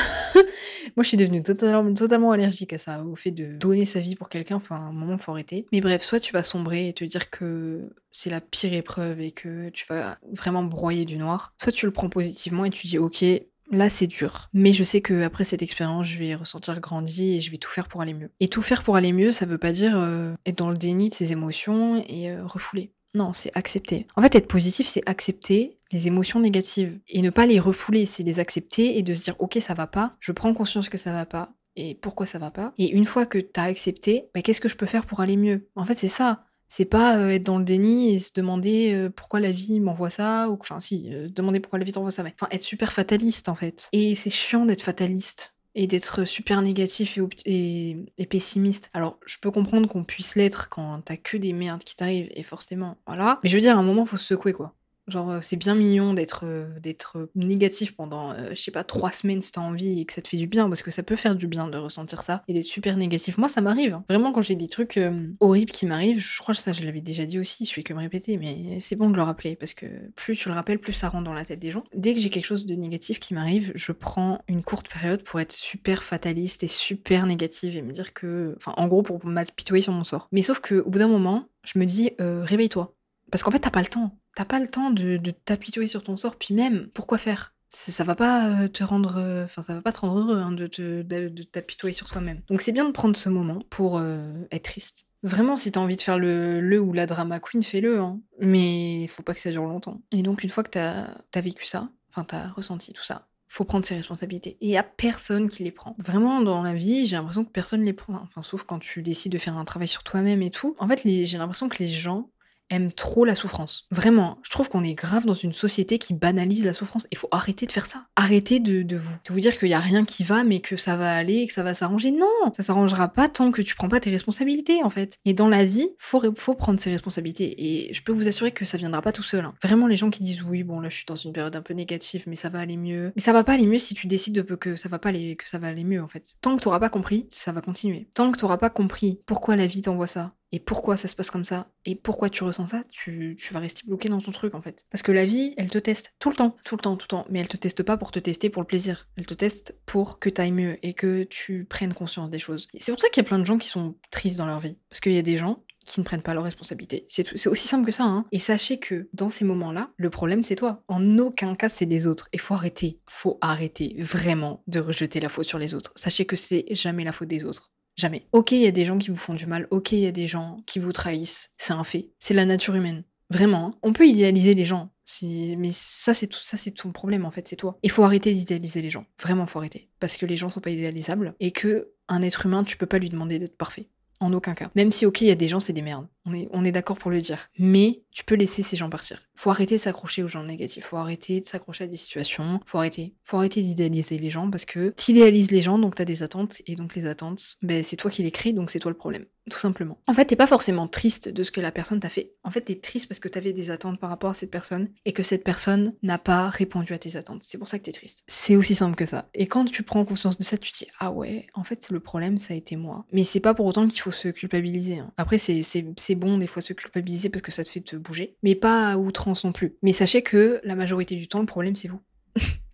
Moi, je suis devenue totalement, totalement allergique à ça, au fait de donner sa vie pour quelqu'un. Enfin, à un moment, faut arrêter. Mais bref, soit tu vas sombrer et te dire que c'est la pire épreuve et que tu vas vraiment broyer du noir, soit tu le prends positivement et tu dis, ok, Là, c'est dur. Mais je sais que après cette expérience, je vais ressentir grandi et je vais tout faire pour aller mieux. Et tout faire pour aller mieux, ça veut pas dire euh, être dans le déni de ses émotions et euh, refouler. Non, c'est accepter. En fait, être positif, c'est accepter les émotions négatives et ne pas les refouler, c'est les accepter et de se dire ok, ça va pas, je prends conscience que ça va pas et pourquoi ça va pas. Et une fois que t'as accepté, bah, qu'est-ce que je peux faire pour aller mieux? En fait, c'est ça. C'est pas euh, être dans le déni et se demander euh, pourquoi la vie m'envoie ça, ou enfin si, euh, demander pourquoi la vie t'envoie ça, mais enfin être super fataliste en fait. Et c'est chiant d'être fataliste et d'être super négatif et, pessimiste. Alors, je peux comprendre qu'on puisse l'être quand t'as que des merdes qui t'arrivent, et forcément, voilà. Mais je veux dire, à un moment, faut se secouer, quoi. Genre, euh, c'est bien mignon d'être euh, d'être négatif pendant, euh, je sais pas, trois semaines si t'as envie et que ça te fait du bien, parce que ça peut faire du bien de ressentir ça et d'être super négatif. Moi, ça m'arrive. Hein. Vraiment, quand j'ai des trucs horribles qui m'arrivent, je crois que ça, je l'avais déjà dit aussi, je fais que me répéter, mais c'est bon de le rappeler, parce que plus tu le rappelles, plus ça rentre dans la tête des gens. Dès que j'ai quelque chose de négatif qui m'arrive, je prends une courte période pour être super fataliste et super négative et me dire que. Enfin, en gros, pour m'apitoyer sur mon sort. Mais sauf qu'au bout d'un moment, je me dis, réveille-toi. Parce qu'en fait, t'as pas le temps. T'as pas le temps de, t'apitoyer sur ton sort, puis même, pourquoi faire? Ça va pas euh, te rendre euh, enfin ça va pas te rendre heureux hein, de, te, de, t'apitoyer sur toi-même donc c'est bien de prendre ce moment pour euh, être triste vraiment si t'as envie de faire le, le ou la drama queen fais-le hein. mais faut pas que ça dure longtemps et donc une fois que t'as as vécu ça enfin t'as ressenti tout ça faut prendre ses responsabilités. Et il y a personne qui les prend. Vraiment, dans la vie, j'ai l'impression que personne les prend. Enfin, sauf quand tu décides de faire un travail sur toi-même et tout. En fait, j'ai l'impression que les gens aime trop la souffrance. Vraiment, je trouve qu'on est grave dans une société qui banalise la souffrance. Il faut arrêter de faire ça. Arrêtez de, vous, de vous dire qu'il y a rien qui va, mais que ça va aller que ça va s'arranger. Non, ça s'arrangera pas tant que tu prends pas tes responsabilités, en fait. Et dans la vie, faut, faut prendre ses responsabilités. Et je peux vous assurer que ça viendra pas tout seul. Hein. Vraiment, les gens qui disent oui, bon là, je suis dans une période un peu négative, mais ça va aller mieux. Mais ça va pas aller mieux si tu décides de que ça va pas aller, que ça va aller mieux, en fait. Tant que t'auras pas compris, ça va continuer. Tant que t'auras pas compris pourquoi la vie t'envoie ça, et pourquoi ça se passe comme ça? Et pourquoi tu ressens ça, tu, vas rester bloqué dans ton truc en fait. Parce que la vie, elle te teste tout le temps, tout le temps, tout le temps. Mais elle te teste pas pour te tester pour le plaisir. Elle te teste pour que t'ailles mieux et que tu prennes conscience des choses. C'est pour ça qu'il y a plein de gens qui sont tristes dans leur vie. Parce qu'il y a des gens qui ne prennent pas leurs responsabilités. C'est aussi simple que ça. Hein. Et sachez que dans ces moments-là, le problème c'est toi. En aucun cas c'est les autres. Et faut arrêter, faut arrêter vraiment de rejeter la faute sur les autres. Sachez que c'est jamais la faute des autres. Jamais. Ok, il y a des gens qui vous font du mal, ok, il y a des gens qui vous trahissent, c'est un fait. C'est la nature humaine. Vraiment. Hein. On peut idéaliser les gens, mais ça c'est tout ça c'est ton problème en fait, c'est toi. Il faut arrêter d'idéaliser les gens. Vraiment, faut arrêter parce que les gens sont pas idéalisables et que un être humain, tu peux pas lui demander d'être parfait. En aucun cas. Même si, ok, il y a des gens, c'est des merdes. On est, d'accord pour le dire. Mais tu peux laisser ces gens partir. Faut arrêter de s'accrocher aux gens négatifs. Faut arrêter de s'accrocher à des situations. Faut arrêter. Faut arrêter d'idéaliser les gens parce que t'idéalises les gens, donc t'as des attentes. Et donc les attentes, ben, c'est toi qui les crées, donc c'est toi le problème. Tout simplement. En fait, t'es pas forcément triste de ce que la personne t'a fait. En fait, t'es triste parce que t'avais des attentes par rapport à cette personne et que cette personne n'a pas répondu à tes attentes. C'est pour ça que t'es triste. C'est aussi simple que ça. Et quand tu prends conscience de ça, tu te dis ah ouais, en fait, le problème, ça a été moi. Mais c'est pas pour autant qu'il faut se culpabiliser. Hein. Après, c'est bon des fois se culpabiliser parce que ça te fait te bouger, mais pas à outrance non plus. Mais sachez que la majorité du temps, le problème, c'est vous.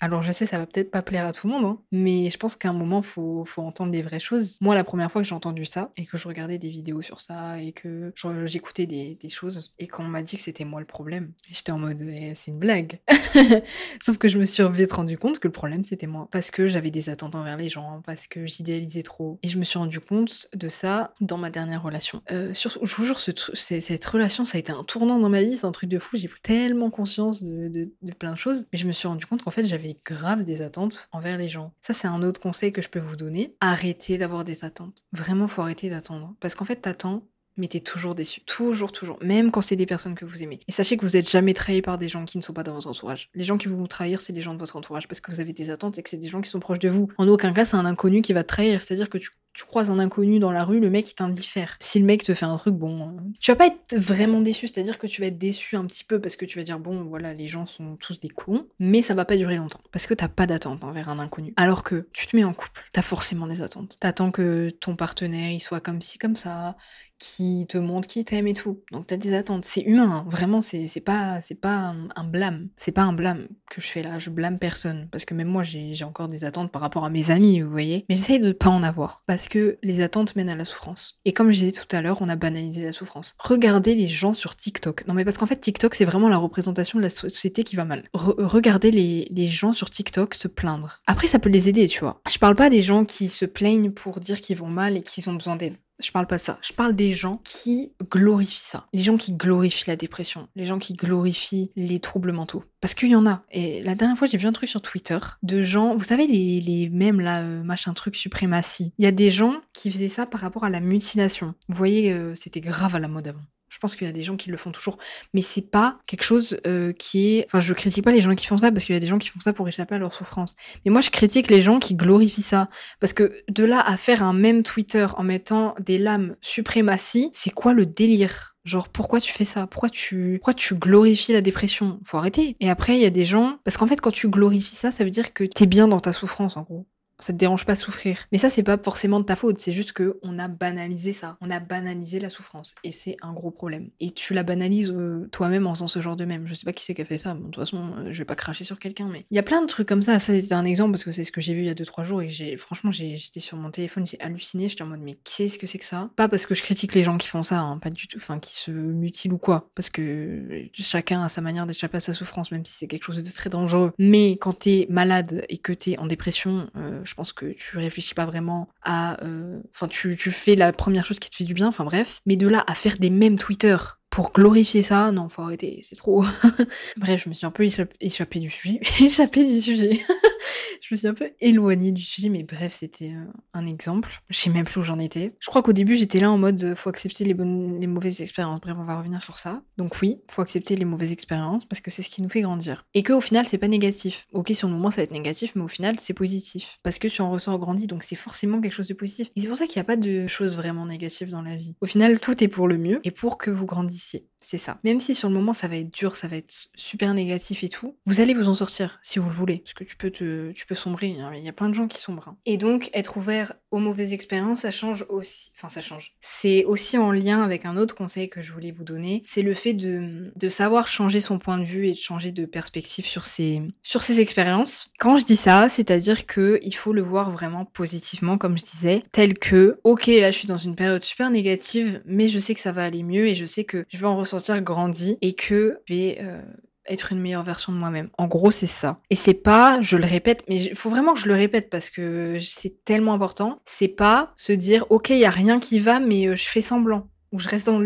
Alors je sais, ça va peut-être pas plaire à tout le monde, hein, mais je pense qu'à un moment, faut, faut entendre les vraies choses. Moi, la première fois que j'ai entendu ça, et que je regardais des vidéos sur ça, et que j'écoutais des, choses, et qu'on m'a dit que c'était moi le problème, j'étais en mode, eh, c'est une blague. Sauf que je me suis vite rendu compte que le problème, c'était moi. Parce que j'avais des attentes envers les gens, parce que j'idéalisais trop. Et je me suis rendu compte de ça dans ma dernière relation. Euh, je vous jure, ce cette relation, ça a été un tournant dans ma vie, c'est un truc de fou. J'ai pris tellement conscience de, de plein de choses, mais je me suis rendu compte qu'en fait, j'avais grave des attentes envers les gens. Ça, c'est un autre conseil que je peux vous donner. Arrêtez d'avoir des attentes. Vraiment, faut arrêter d'attendre. Parce qu'en fait, t'attends, mais t'es toujours déçu. Toujours, toujours. Même quand c'est des personnes que vous aimez. Et sachez que vous êtes jamais trahi par des gens qui ne sont pas dans votre entourage. Les gens qui vont vous trahir, c'est les gens de votre entourage parce que vous avez des attentes et que c'est des gens qui sont proches de vous. En aucun cas, c'est un inconnu qui va te trahir. C'est-à-dire que tu tu croises un inconnu dans la rue, le mec il t'indiffère. Si le mec te fait un truc, bon, euh, tu vas pas être vraiment déçu, c'est-à-dire que tu vas être déçu un petit peu parce que tu vas dire bon, voilà, les gens sont tous des cons, mais ça va pas durer longtemps parce que t'as pas d'attente envers un inconnu. Alors que tu te mets en couple, t'as forcément des attentes. T'attends que ton partenaire il soit comme ci comme ça, qui te montre qui t'aime et tout. Donc t'as des attentes. C'est humain, hein. vraiment, c'est pas, pas un, blâme. C'est pas un blâme que je fais là. Je blâme personne. Parce que même moi, j'ai encore des attentes par rapport à mes amis, vous voyez. Mais j'essaye de pas en avoir. Parce que les attentes mènent à la souffrance. Et comme je disais tout à l'heure, on a banalisé la souffrance. Regardez les gens sur TikTok. Non mais parce qu'en fait, TikTok, c'est vraiment la représentation de la société qui va mal. regardez les, les gens sur TikTok se plaindre. Après, ça peut les aider, tu vois. Je parle pas des gens qui se plaignent pour dire qu'ils vont mal et qu'ils ont besoin d'aide. Je parle pas de ça. Je parle des gens qui glorifient ça. Les gens qui glorifient la dépression. Les gens qui glorifient les troubles mentaux. Parce qu'il y en a. Et la dernière fois, j'ai vu un truc sur Twitter de gens, vous savez, les, les mêmes là, euh, machin truc suprématie. Il y a des gens qui faisaient ça par rapport à la mutilation. Vous voyez, euh, c'était grave à la mode avant. Je pense qu'il y a des gens qui le font toujours, mais c'est pas quelque chose euh, qui est. Enfin, je critique pas les gens qui font ça parce qu'il y a des gens qui font ça pour échapper à leur souffrance. Mais moi, je critique les gens qui glorifient ça parce que de là à faire un même Twitter en mettant des lames suprématie, c'est quoi le délire? Genre, pourquoi tu fais ça? Pourquoi tu, pourquoi tu glorifies la dépression? Faut arrêter. Et après, il y a des gens... Parce qu'en fait, quand tu glorifies ça, ça veut dire que t'es bien dans ta souffrance, en gros ça te dérange pas souffrir. Mais ça, c'est pas forcément de ta faute, c'est juste que on a banalisé ça. On a banalisé la souffrance. Et c'est un gros problème. Et tu la banalises euh, toi-même en faisant ce genre de même. Je sais pas qui c'est qui a fait ça. de toute façon, euh, je vais pas cracher sur quelqu'un, mais il y a plein de trucs comme ça. Ça, c'est un exemple parce que c'est ce que j'ai vu il y a 2-3 jours et j'ai, franchement, j'étais sur mon téléphone, j'ai halluciné. J'étais en mode, mais qu'est-ce que c'est que ça? Pas parce que je critique les gens qui font ça, hein, pas du tout, enfin, qui se mutilent ou quoi. Parce que chacun a sa manière d'échapper à sa souffrance, même si c'est quelque chose de très dangereux. Mais quand t'es malade et que t'es en dépression, euh, je pense que tu réfléchis pas vraiment à. Euh, enfin, tu, tu fais la première chose qui te fait du bien, enfin bref. Mais de là à faire des mêmes Twitter pour glorifier ça, non, faut arrêter, c'est trop. Bref, je me suis un peu échappée du sujet. échappée du sujet. je me suis un peu éloignée du sujet, mais bref, c'était euh, un exemple. Je sais même plus où j'en étais. Je crois qu'au début, j'étais là en mode faut accepter les bonnes, les mauvaises expériences. Bref, on va revenir sur ça. Donc oui, faut accepter les mauvaises expériences parce que c'est ce qui nous fait grandir. Et qu'au final, c'est pas négatif. Ok, sur le moment, ça va être négatif, mais au final, c'est positif. Parce que tu en ressors grandi, donc c'est forcément quelque chose de positif. Et c'est pour ça qu'il n'y a pas de choses vraiment négatives dans la vie. Au final, tout est pour le mieux et pour que vous grandissiez policiers c'est ça. Même si sur le moment ça va être dur, ça va être super négatif et tout, vous allez vous en sortir si vous le voulez. Parce que tu peux te, tu peux sombrer. Il y a plein de gens qui sombrent. Hein. Et donc être ouvert aux mauvaises expériences, ça change aussi. Enfin, ça change. C'est aussi en lien avec un autre conseil que je voulais vous donner. C'est le fait de, de savoir changer son point de vue et de changer de perspective sur ces, sur ces expériences. Quand je dis ça, c'est-à-dire que il faut le voir vraiment positivement, comme je disais, tel que, ok, là je suis dans une période super négative, mais je sais que ça va aller mieux et je sais que je vais en grandi et que je vais euh, être une meilleure version de moi-même. En gros, c'est ça. Et c'est pas, je le répète, mais il faut vraiment que je le répète parce que c'est tellement important. C'est pas se dire, ok, il y a rien qui va, mais euh, je fais semblant ou je reste dans le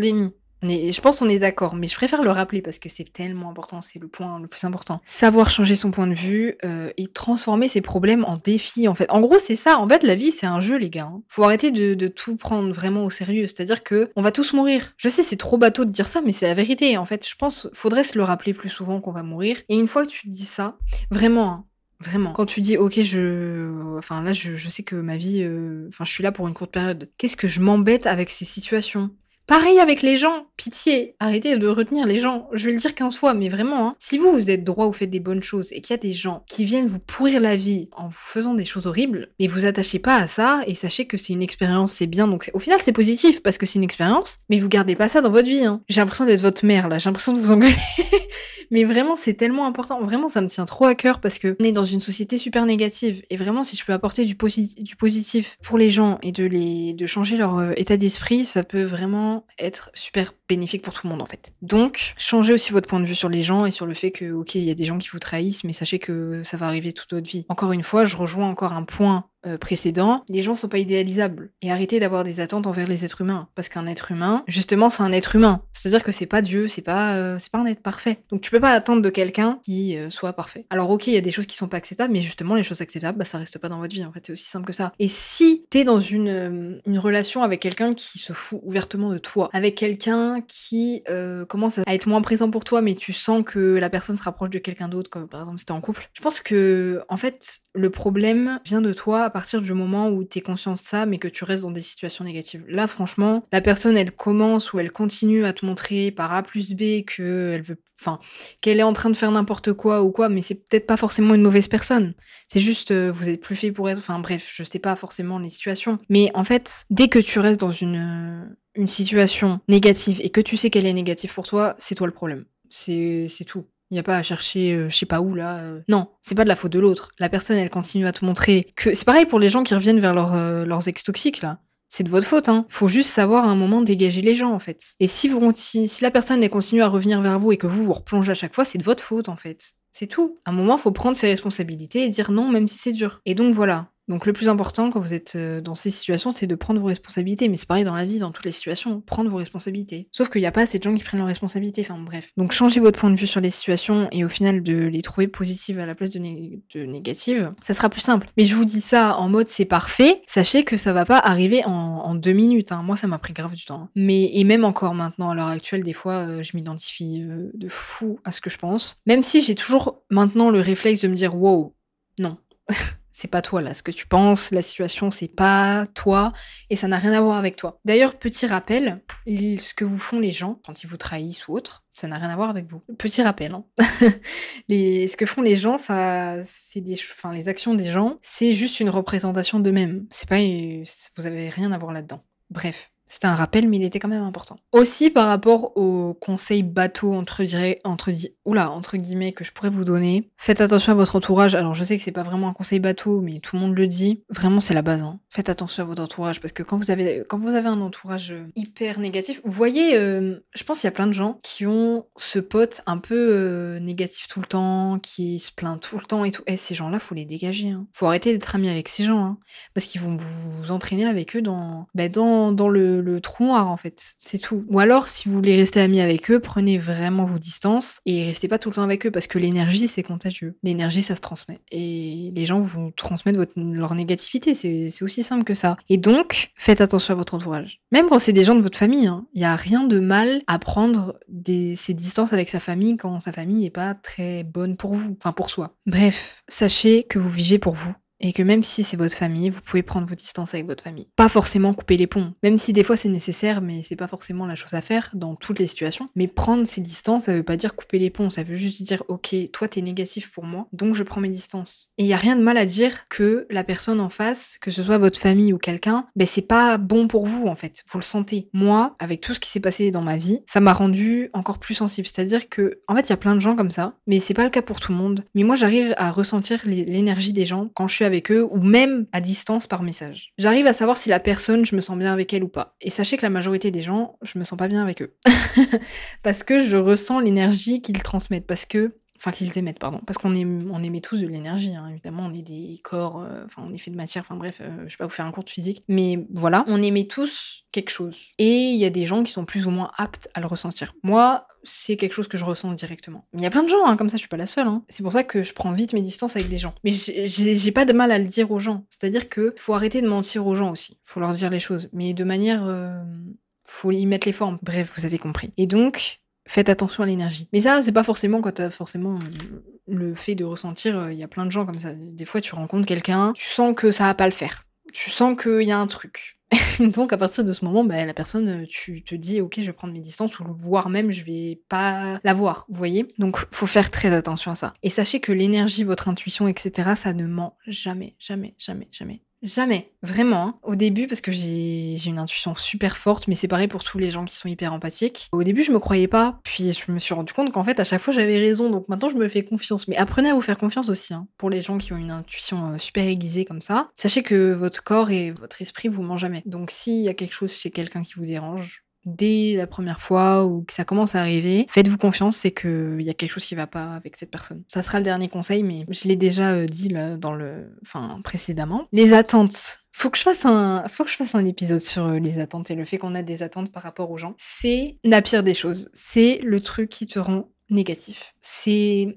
je pense qu'on est d'accord, mais je préfère le rappeler parce que c'est tellement important, c'est le point le plus important. Savoir changer son point de vue euh, et transformer ses problèmes en défis, en fait. En gros, c'est ça. En fait, la vie, c'est un jeu, les gars. Hein. Faut arrêter de, tout prendre vraiment au sérieux. C'est-à-dire que on va tous mourir. Je sais, c'est trop bateau de dire ça, mais c'est la vérité. En fait, je pense, faudrait se le rappeler plus souvent qu'on va mourir. Et une fois que tu dis ça, vraiment, hein, Vraiment. Quand tu dis, ok, je, enfin là, je, sais que ma vie, euh, enfin, je suis là pour une courte période. Qu'est-ce que je m'embête avec ces situations? Pareil avec les gens, pitié, arrêtez de retenir les gens. Je vais le dire 15 fois, mais vraiment, hein. si vous, vous êtes droit, vous faites des bonnes choses et qu'il y a des gens qui viennent vous pourrir la vie en vous faisant des choses horribles, mais vous attachez pas à ça et sachez que c'est une expérience, c'est bien. Donc au final, c'est positif parce que c'est une expérience, mais vous gardez pas ça dans votre vie. Hein. J'ai l'impression d'être votre mère là, j'ai l'impression de vous engueuler. mais vraiment, c'est tellement important. Vraiment, ça me tient trop à cœur parce que on est dans une société super négative et vraiment, si je peux apporter du, du positif pour les gens et de les de changer leur euh, état d'esprit, ça peut vraiment être super bénéfique pour tout le monde en fait. Donc, changez aussi votre point de vue sur les gens et sur le fait que, ok, il y a des gens qui vous trahissent, mais sachez que ça va arriver toute votre vie. Encore une fois, je rejoins encore un point euh, précédent, les gens sont pas idéalisables. Et arrêtez d'avoir des attentes envers les êtres humains. Parce qu'un être humain, justement, c'est un être humain. C'est-à-dire que c'est pas Dieu, c'est pas, euh, pas un être parfait. Donc tu peux pas attendre de quelqu'un qui euh, soit parfait. Alors ok, il y a des choses qui sont pas acceptables, mais justement, les choses acceptables, bah, ça reste pas dans votre vie. En fait, c'est aussi simple que ça. Et si t'es dans une, une relation avec quelqu'un qui se fout ouvertement de toi, avec quelqu'un qui commence à être moins présent pour toi, mais tu sens que la personne se rapproche de quelqu'un d'autre, comme par exemple si t'es en couple, je pense que, en fait, le problème vient de toi à partir du moment où tu es conscient de ça, mais que tu restes dans des situations négatives. Là, franchement, la personne, elle commence ou elle continue à te montrer par A plus B qu'elle veut, enfin, qu'elle est en train de faire n'importe quoi ou quoi, mais c'est peut-être pas forcément une mauvaise personne. C'est juste, euh, vous êtes plus fait pour être, enfin, bref, je sais pas forcément les situations. Mais en fait, dès que tu restes dans une, une situation négative et que tu sais qu'elle est négative pour toi, c'est toi le problème. C'est tout. Il n'y a pas à chercher, euh, je sais pas où là. euh. Non, c'est pas de la faute de l'autre. La personne, elle continue à te montrer que. C'est pareil pour les gens qui reviennent vers leurs, euh, leurs ex toxiques là. C'est de votre faute, hein. Faut juste savoir à un moment dégager les gens, en fait. Et si vous si la personne elle continue à revenir vers vous et que vous vous replongez à chaque fois, c'est de votre faute, en fait. C'est tout. À un moment, faut prendre ses responsabilités et dire non, même si c'est dur. Et donc voilà. Donc le plus important quand vous êtes euh, dans ces situations, c'est de prendre vos responsabilités. Mais c'est pareil dans la vie, dans toutes les situations, prendre vos responsabilités. Sauf qu'il n'y a pas assez de gens qui prennent leurs responsabilités. Enfin bref. Donc changez votre point de vue sur les situations et au final de les trouver positives à la place de, né- de négatives, ça sera plus simple. Mais je vous dis ça en mode c'est parfait. Sachez que ça va pas arriver en, en deux minutes. hein. Moi, ça m'a pris grave du temps. hein. Mais et même encore maintenant à l'heure actuelle, des fois, euh, je m'identifie euh, de fou à ce que je pense. Même si j'ai toujours maintenant le réflexe de me dire wow, non. C'est pas toi là, ce que tu penses, la situation c'est pas toi et ça n'a rien à voir avec toi. D'ailleurs, petit rappel, ce que vous font les gens quand ils vous trahissent ou autre, ça n'a rien à voir avec vous. Petit rappel, hein. les, ce que font les gens, ça, c'est des, enfin les actions des gens, c'est juste une représentation d'eux-mêmes. C'est pas, vous avez rien à voir là-dedans. Bref. C'était un rappel, mais il était quand même important. Aussi par rapport aux conseils bateaux entre, entre, oula, entre guillemets que je pourrais vous donner, faites attention à votre entourage. Alors je sais que c'est pas vraiment un conseil bateau, mais tout le monde le dit. Vraiment, c'est la base. hein. Faites attention à votre entourage parce que quand vous avez, quand un entourage hyper négatif, vous voyez, euh, je pense qu'il y a plein de gens qui ont ce pote un peu euh, négatif tout le temps, qui se plaint tout le temps et tout. Et ces gens-là, faut les dégager. Hein. Faut arrêter d'être ami avec ces gens, hein, parce qu'ils vont vous entraîner avec eux dans, bah, dans le, le trou noir en fait. C'est tout. Ou alors, si vous voulez rester ami avec eux, prenez vraiment vos distances et restez pas tout le temps avec eux parce que l'énergie c'est contagieux. L'énergie ça se transmet et les gens vous transmettent leur négativité. C'est aussi simple que ça. Et donc, faites attention à votre entourage. Même quand c'est des gens de votre famille, hein, il y a rien de mal à prendre des, ses distances avec sa famille quand sa famille est pas très bonne pour vous, enfin pour soi. Bref, sachez que vous vivez pour vous et que même si c'est votre famille, vous pouvez prendre vos distances avec votre famille. Pas forcément couper les ponts, même si des fois c'est nécessaire, mais c'est pas forcément la chose à faire dans toutes les situations. Mais prendre ses distances, ça veut pas dire couper les ponts, ça veut juste dire ok, toi t'es négatif pour moi, donc je prends mes distances. Et il y a rien de mal à dire que la personne en face, que ce soit votre famille ou quelqu'un, ben c'est pas bon pour vous en fait, vous le sentez. Moi, avec tout ce qui s'est passé dans ma vie, ça m'a rendu encore plus sensible. C'est-à-dire que en fait il y a plein de gens comme ça, mais c'est pas le cas pour tout le monde. Mais moi j'arrive à ressentir l'énergie des gens quand je suis avec eux ou même à distance par message. J'arrive à savoir si la personne, je me sens bien avec elle ou pas. Et sachez que la majorité des gens, je me sens pas bien avec eux. parce que je ressens l'énergie qu'ils transmettent. Parce que Enfin, qu'ils émettent, pardon. Parce qu'on on émet tous de l'énergie, hein. évidemment. On est des corps, euh, enfin, on est fait de matière, enfin bref, euh, je vais pas vous faire un cours de physique. Mais voilà, on émet tous quelque chose. Et il y a des gens qui sont plus ou moins aptes à le ressentir. Moi, c'est quelque chose que je ressens directement. Mais il y a plein de gens, hein, comme ça, je suis pas la seule. hein. C'est pour ça que je prends vite mes distances avec des gens. Mais j'ai pas de mal à le dire aux gens. C'est-à-dire que faut arrêter de mentir aux gens aussi. Faut leur dire les choses. Mais de manière. euh, faut y mettre les formes. Bref, vous avez compris. Et donc, faites attention à l'énergie. Mais ça, c'est pas forcément quand t'as forcément euh, le fait de ressentir. Il y a plein de gens comme ça. Des fois, tu rencontres quelqu'un, tu sens que ça va pas le faire. Tu sens qu'il y a un truc. Donc à partir de ce moment, bah, la personne, euh, tu te dis ok, je vais prendre mes distances ou voire même je vais pas la voir, vous voyez? Donc faut faire très attention à ça. Et sachez que l'énergie, votre intuition, etc., ça ne ment jamais, jamais, jamais, jamais. Jamais, vraiment. hein. Au début, parce que j'ai une intuition super forte, mais c'est pareil pour tous les gens qui sont hyper empathiques. Au début, je me croyais pas, puis je me suis rendu compte qu'en fait, à chaque fois, j'avais raison. Donc maintenant, je me fais confiance. Mais apprenez à vous faire confiance aussi, hein, pour les gens qui ont une intuition euh, super aiguisée comme ça. Sachez que votre corps et votre esprit vous mentent jamais. Donc s'il y a quelque chose chez quelqu'un qui vous dérange, dès la première fois ou que ça commence à arriver, faites-vous confiance, c'est qu'il y a quelque chose qui va pas avec cette personne. Ça sera le dernier conseil, mais je l'ai déjà euh, dit dans le, enfin précédemment. Les attentes. Faut que je fasse un, faut que je fasse un épisode sur euh, les attentes et le fait qu'on a des attentes par rapport aux gens. C'est la pire des choses. C'est le truc qui te rend négatif. C'est-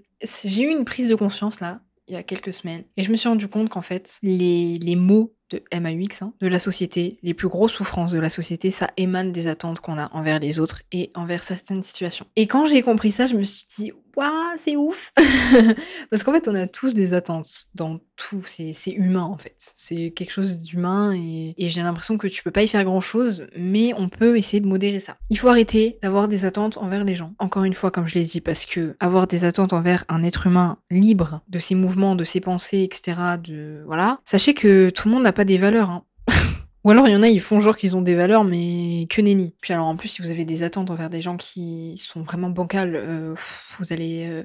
j'ai eu une prise de conscience là il y a quelques semaines et je me suis rendu compte qu'en fait les, les mots de MAUX, hein, de la société, les plus grosses souffrances de la société, ça émane des attentes qu'on a envers les autres et envers certaines situations. Et quand j'ai compris ça, je me suis dit, c'est ouf Parce qu'en fait, on a tous des attentes dans tout, c'est c'est humain en fait. C'est quelque chose d'humain et, et j'ai l'impression que tu peux pas y faire grand chose, mais on peut essayer de modérer ça. Il faut arrêter d'avoir des attentes envers les gens. Encore une fois, comme je l'ai dit, parce que avoir des attentes envers un être humain libre de ses mouvements, de ses pensées, etc., de voilà, sachez que tout le monde n'a pas des valeurs. hein. Ou alors il y en a, ils font genre qu'ils ont des valeurs, mais que nenni. Puis alors en plus, si vous avez des attentes envers des gens qui sont vraiment bancales, euh, vous allez euh,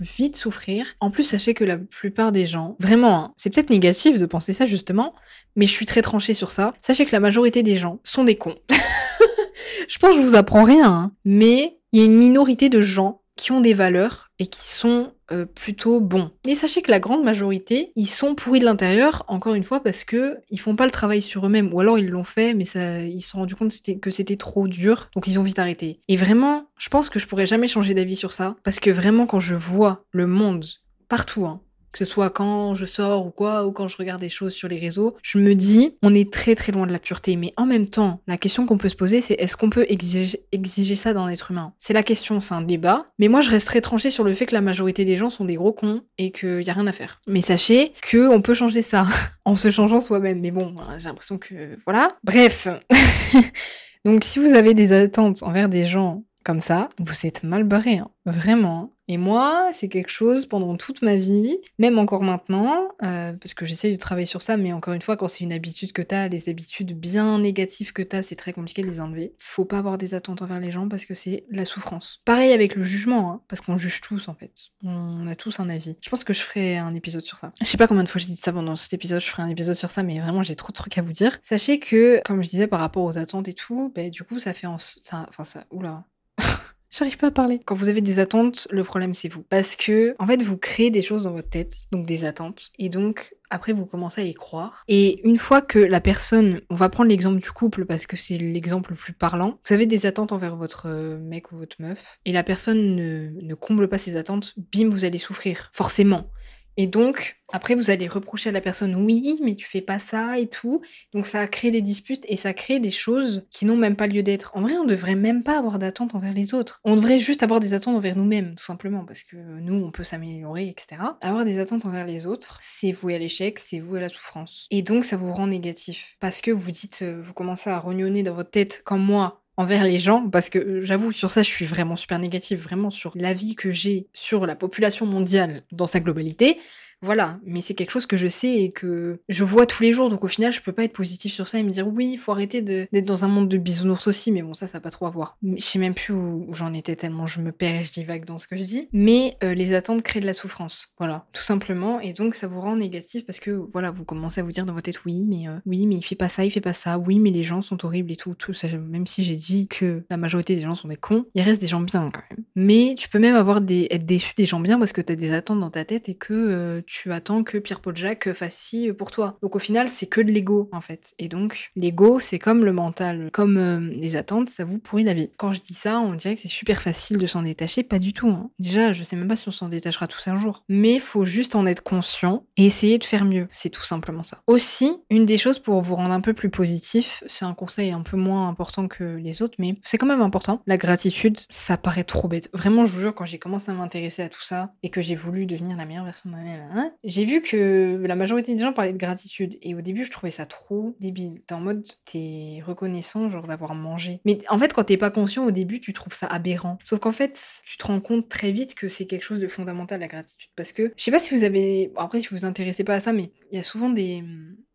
vite souffrir. En plus, sachez que la plupart des gens, vraiment, hein, c'est peut-être négatif de penser ça justement, mais je suis très tranchée sur ça. Sachez que la majorité des gens sont des cons. je pense que je vous apprends rien, hein. mais il y a une minorité de gens qui ont des valeurs et qui sont euh, plutôt bons. Mais sachez que la grande majorité, ils sont pourris de l'intérieur, encore une fois, parce que ils font pas le travail sur eux-mêmes, ou alors ils l'ont fait, mais ils se sont rendus compte que c'était trop dur, donc ils ont vite arrêté. Et vraiment, je pense que je pourrais jamais changer d'avis sur ça, parce que vraiment, quand je vois le monde partout, hein, que ce soit quand je sors ou quoi, ou quand je regarde des choses sur les réseaux, je me dis, on est très très loin de la pureté. Mais en même temps, la question qu'on peut se poser, c'est est-ce qu'on peut exiger, ça d'un être humain? C'est la question, c'est un débat. Mais moi, je resterai tranchée sur le fait que la majorité des gens sont des gros cons et qu'il y a rien à faire. Mais sachez que on peut changer ça en se changeant soi-même. Mais bon, j'ai l'impression que voilà. Bref. Donc, si vous avez des attentes envers des gens comme ça, vous êtes mal barré, hein. vraiment. Et moi, c'est quelque chose pendant toute ma vie, même encore maintenant, euh, parce que j'essaye de travailler sur ça, mais encore une fois, quand c'est une habitude que t'as, les habitudes bien négatives que t'as, c'est très compliqué de les enlever. Faut pas avoir des attentes envers les gens parce que c'est la souffrance. Pareil avec le jugement, hein, parce qu'on juge tous en fait. On a tous un avis. Je pense que je ferai un épisode sur ça. Je sais pas combien de fois j'ai dit ça pendant cet épisode, je ferai un épisode sur ça, mais vraiment j'ai trop de trucs à vous dire. Sachez que, comme je disais par rapport aux attentes et tout, bah, du coup ça fait en... Ça, enfin ça... Oula. J'arrive pas à parler. Quand vous avez des attentes, le problème c'est vous. Parce que, en fait, vous créez des choses dans votre tête, donc des attentes. Et donc, après, vous commencez à y croire. Et une fois que la personne, on va prendre l'exemple du couple parce que c'est l'exemple le plus parlant, vous avez des attentes envers votre euh, mec ou votre meuf, et la personne ne, ne comble pas ses attentes, bim, vous allez souffrir. Forcément. Et donc, après, vous allez reprocher à la personne, oui, mais tu fais pas ça et tout. Donc, ça crée des disputes et ça crée des choses qui n'ont même pas lieu d'être. En vrai, on devrait même pas avoir d'attentes envers les autres. On devrait juste avoir des attentes envers nous-mêmes, tout simplement, parce que nous, on peut s'améliorer, etc. Avoir des attentes envers les autres, c'est vouer à l'échec, c'est vouer à la souffrance. Et donc, ça vous rend négatif. Parce que vous dites, euh, vous commencez à rognonner dans votre tête, comme moi, envers les gens parce que euh, j'avoue sur ça je suis vraiment super négative vraiment sur l'avis que j'ai sur la population mondiale dans sa globalité voilà, mais c'est quelque chose que je sais et que je vois tous les jours, donc au final, je peux pas être positif sur ça et me dire oui, il faut arrêter d'être dans un monde de bisounours aussi, mais bon, ça, ça n'a pas trop à voir. Je sais même plus où, j'en étais tellement je me perds et je divague dans ce que je dis. Mais euh, les attentes créent de la souffrance, voilà, tout simplement, et donc ça vous rend négatif parce que voilà, vous commencez à vous dire dans votre tête oui, mais euh, oui, mais il fait pas ça, il fait pas ça, oui, mais les gens sont horribles et tout, tout. Même si j'ai dit que la majorité des gens sont des cons, il reste des gens bien quand même. Mais tu peux même avoir des être déçu des gens bien parce que t'as des attentes dans ta tête et que euh, tu attends que Pierre Paul Jacques fasse ci pour toi. Donc au final, c'est que de l'ego en fait. Et donc l'ego, c'est comme le mental, comme euh, les attentes, ça vous pourrit la vie. Quand je dis ça, on dirait que c'est super facile de s'en détacher, pas du tout. Hein. Déjà, je sais même pas si on s'en détachera tous un jour. Mais faut juste en être conscient et essayer de faire mieux. C'est tout simplement ça. Aussi, une des choses pour vous rendre un peu plus positif, c'est un conseil un peu moins important que les autres, mais c'est quand même important. La gratitude, ça paraît trop bête. Vraiment, je vous jure, quand j'ai commencé à m'intéresser à tout ça et que j'ai voulu devenir la meilleure version de moi-même, j'ai vu que la majorité des gens parlaient de gratitude. Et au début, je trouvais ça trop débile. T'es en mode, t'es reconnaissant, genre d'avoir mangé. Mais en fait, quand t'es pas conscient au début, tu trouves ça aberrant. Sauf qu'en fait, tu te rends compte très vite que c'est quelque chose de fondamental, la gratitude. Parce que, je sais pas si vous avez. Après, si vous vous intéressez pas à ça, mais il y a souvent des,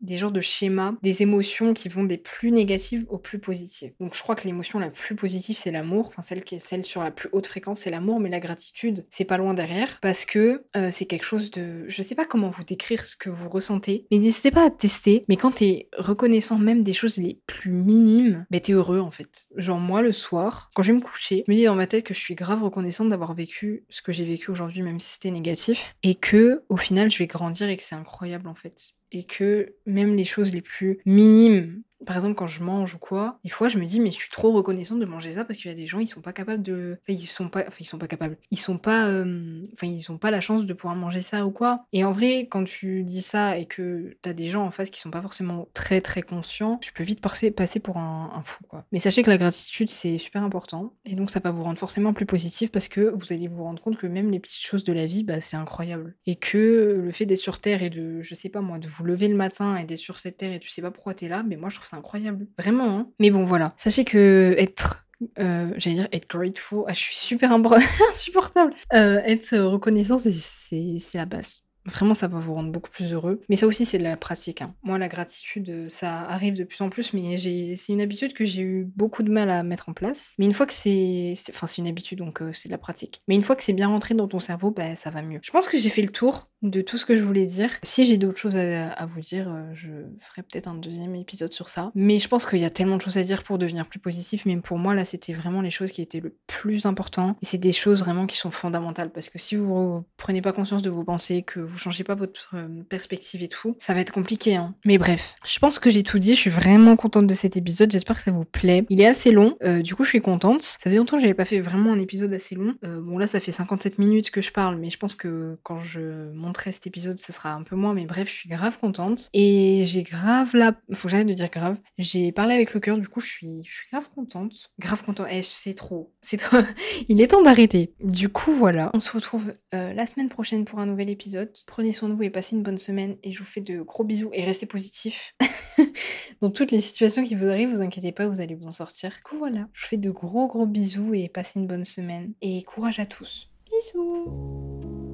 des genres de schémas, des émotions qui vont des plus négatives aux plus positives. Donc, je crois que l'émotion la plus positive, c'est l'amour. Enfin, celle qui est celle sur la plus haute fréquence, c'est l'amour. Mais la gratitude, c'est pas loin derrière. Parce que euh, c'est quelque chose de. Je sais pas comment vous décrire ce que vous ressentez. Mais n'hésitez pas à tester. Mais quand t'es reconnaissant même des choses les plus minimes, bah t'es heureux en fait. Genre moi le soir, quand je vais me coucher, je me dis dans ma tête que je suis grave reconnaissante d'avoir vécu ce que j'ai vécu aujourd'hui, même si c'était négatif. Et que au final je vais grandir et que c'est incroyable en fait. Et que même les choses les plus minimes par exemple, quand je mange ou quoi, des fois je me dis mais je suis trop reconnaissante de manger ça parce qu'il y a des gens ils sont pas capables de, enfin ils sont pas, ils sont pas capables, ils sont pas, euh, enfin ils ont pas la chance de pouvoir manger ça ou quoi. Et en vrai, quand tu dis ça et que t'as des gens en face qui sont pas forcément très très conscients, tu peux vite passer, pour un, un fou quoi. Mais sachez que la gratitude c'est super important et donc ça va vous rendre forcément plus positif parce que vous allez vous rendre compte que même les petites choses de la vie, bah c'est incroyable et que le fait d'être sur terre et de, je sais pas moi, de vous lever le matin et d'être sur cette terre et tu sais pas pourquoi t'es là, mais moi je trouve c'est incroyable. Vraiment. Hein. Mais bon, voilà. Sachez que être euh, j'allais dire être grateful. Ah, je suis super insupportable. Euh, être reconnaissant, c'est la base. Vraiment, ça va vous rendre beaucoup plus heureux. Mais ça aussi, c'est de la pratique. hein. Moi, la gratitude, ça arrive de plus en plus, mais c'est une habitude que j'ai eu beaucoup de mal à mettre en place. Mais une fois que c'est... c'est- Enfin, c'est une habitude, donc euh, c'est de la pratique. Mais une fois que c'est bien rentré dans ton cerveau, bah, ça va mieux. Je pense que j'ai fait le tour de tout ce que je voulais dire. Si j'ai d'autres choses à, vous dire, euh, je ferai peut-être un deuxième épisode sur ça. Mais je pense qu'il y a tellement de choses à dire pour devenir plus positif. Mais pour moi, là, c'était vraiment les choses qui étaient le plus important. Et c'est des choses vraiment qui sont fondamentales. Parce que si vous prenez pas conscience de vos pensées, que vous changez pas votre euh, perspective et tout, ça va être compliqué. Hein. Mais bref, je pense que j'ai tout dit. Je suis vraiment contente de cet épisode. J'espère que ça vous plaît. Il est assez long. euh, du coup, je suis contente. Ça faisait longtemps que j'avais pas fait vraiment un épisode assez long. Bon, là, ça fait 57 minutes que je parle. Mais je pense que quand je monterai cet épisode, ça sera un peu moins. Mais bref, je suis grave contente. Et j'ai grave là. Faut que j'arrête de dire grave. J'ai parlé avec le cœur. Du coup, je suis, je suis grave contente. Grave contente. Eh, c'est trop. C'est trop. Il est temps d'arrêter. Du coup, voilà. On se retrouve euh, la semaine prochaine pour un nouvel épisode. Prenez soin de vous et passez une bonne semaine. Et je vous fais de gros bisous et restez positifs. Dans toutes les situations qui vous arrivent, vous inquiétez pas, vous allez vous en sortir. Du coup, voilà. Je vous fais de gros gros bisous et passez une bonne semaine. Et courage à tous. Bisous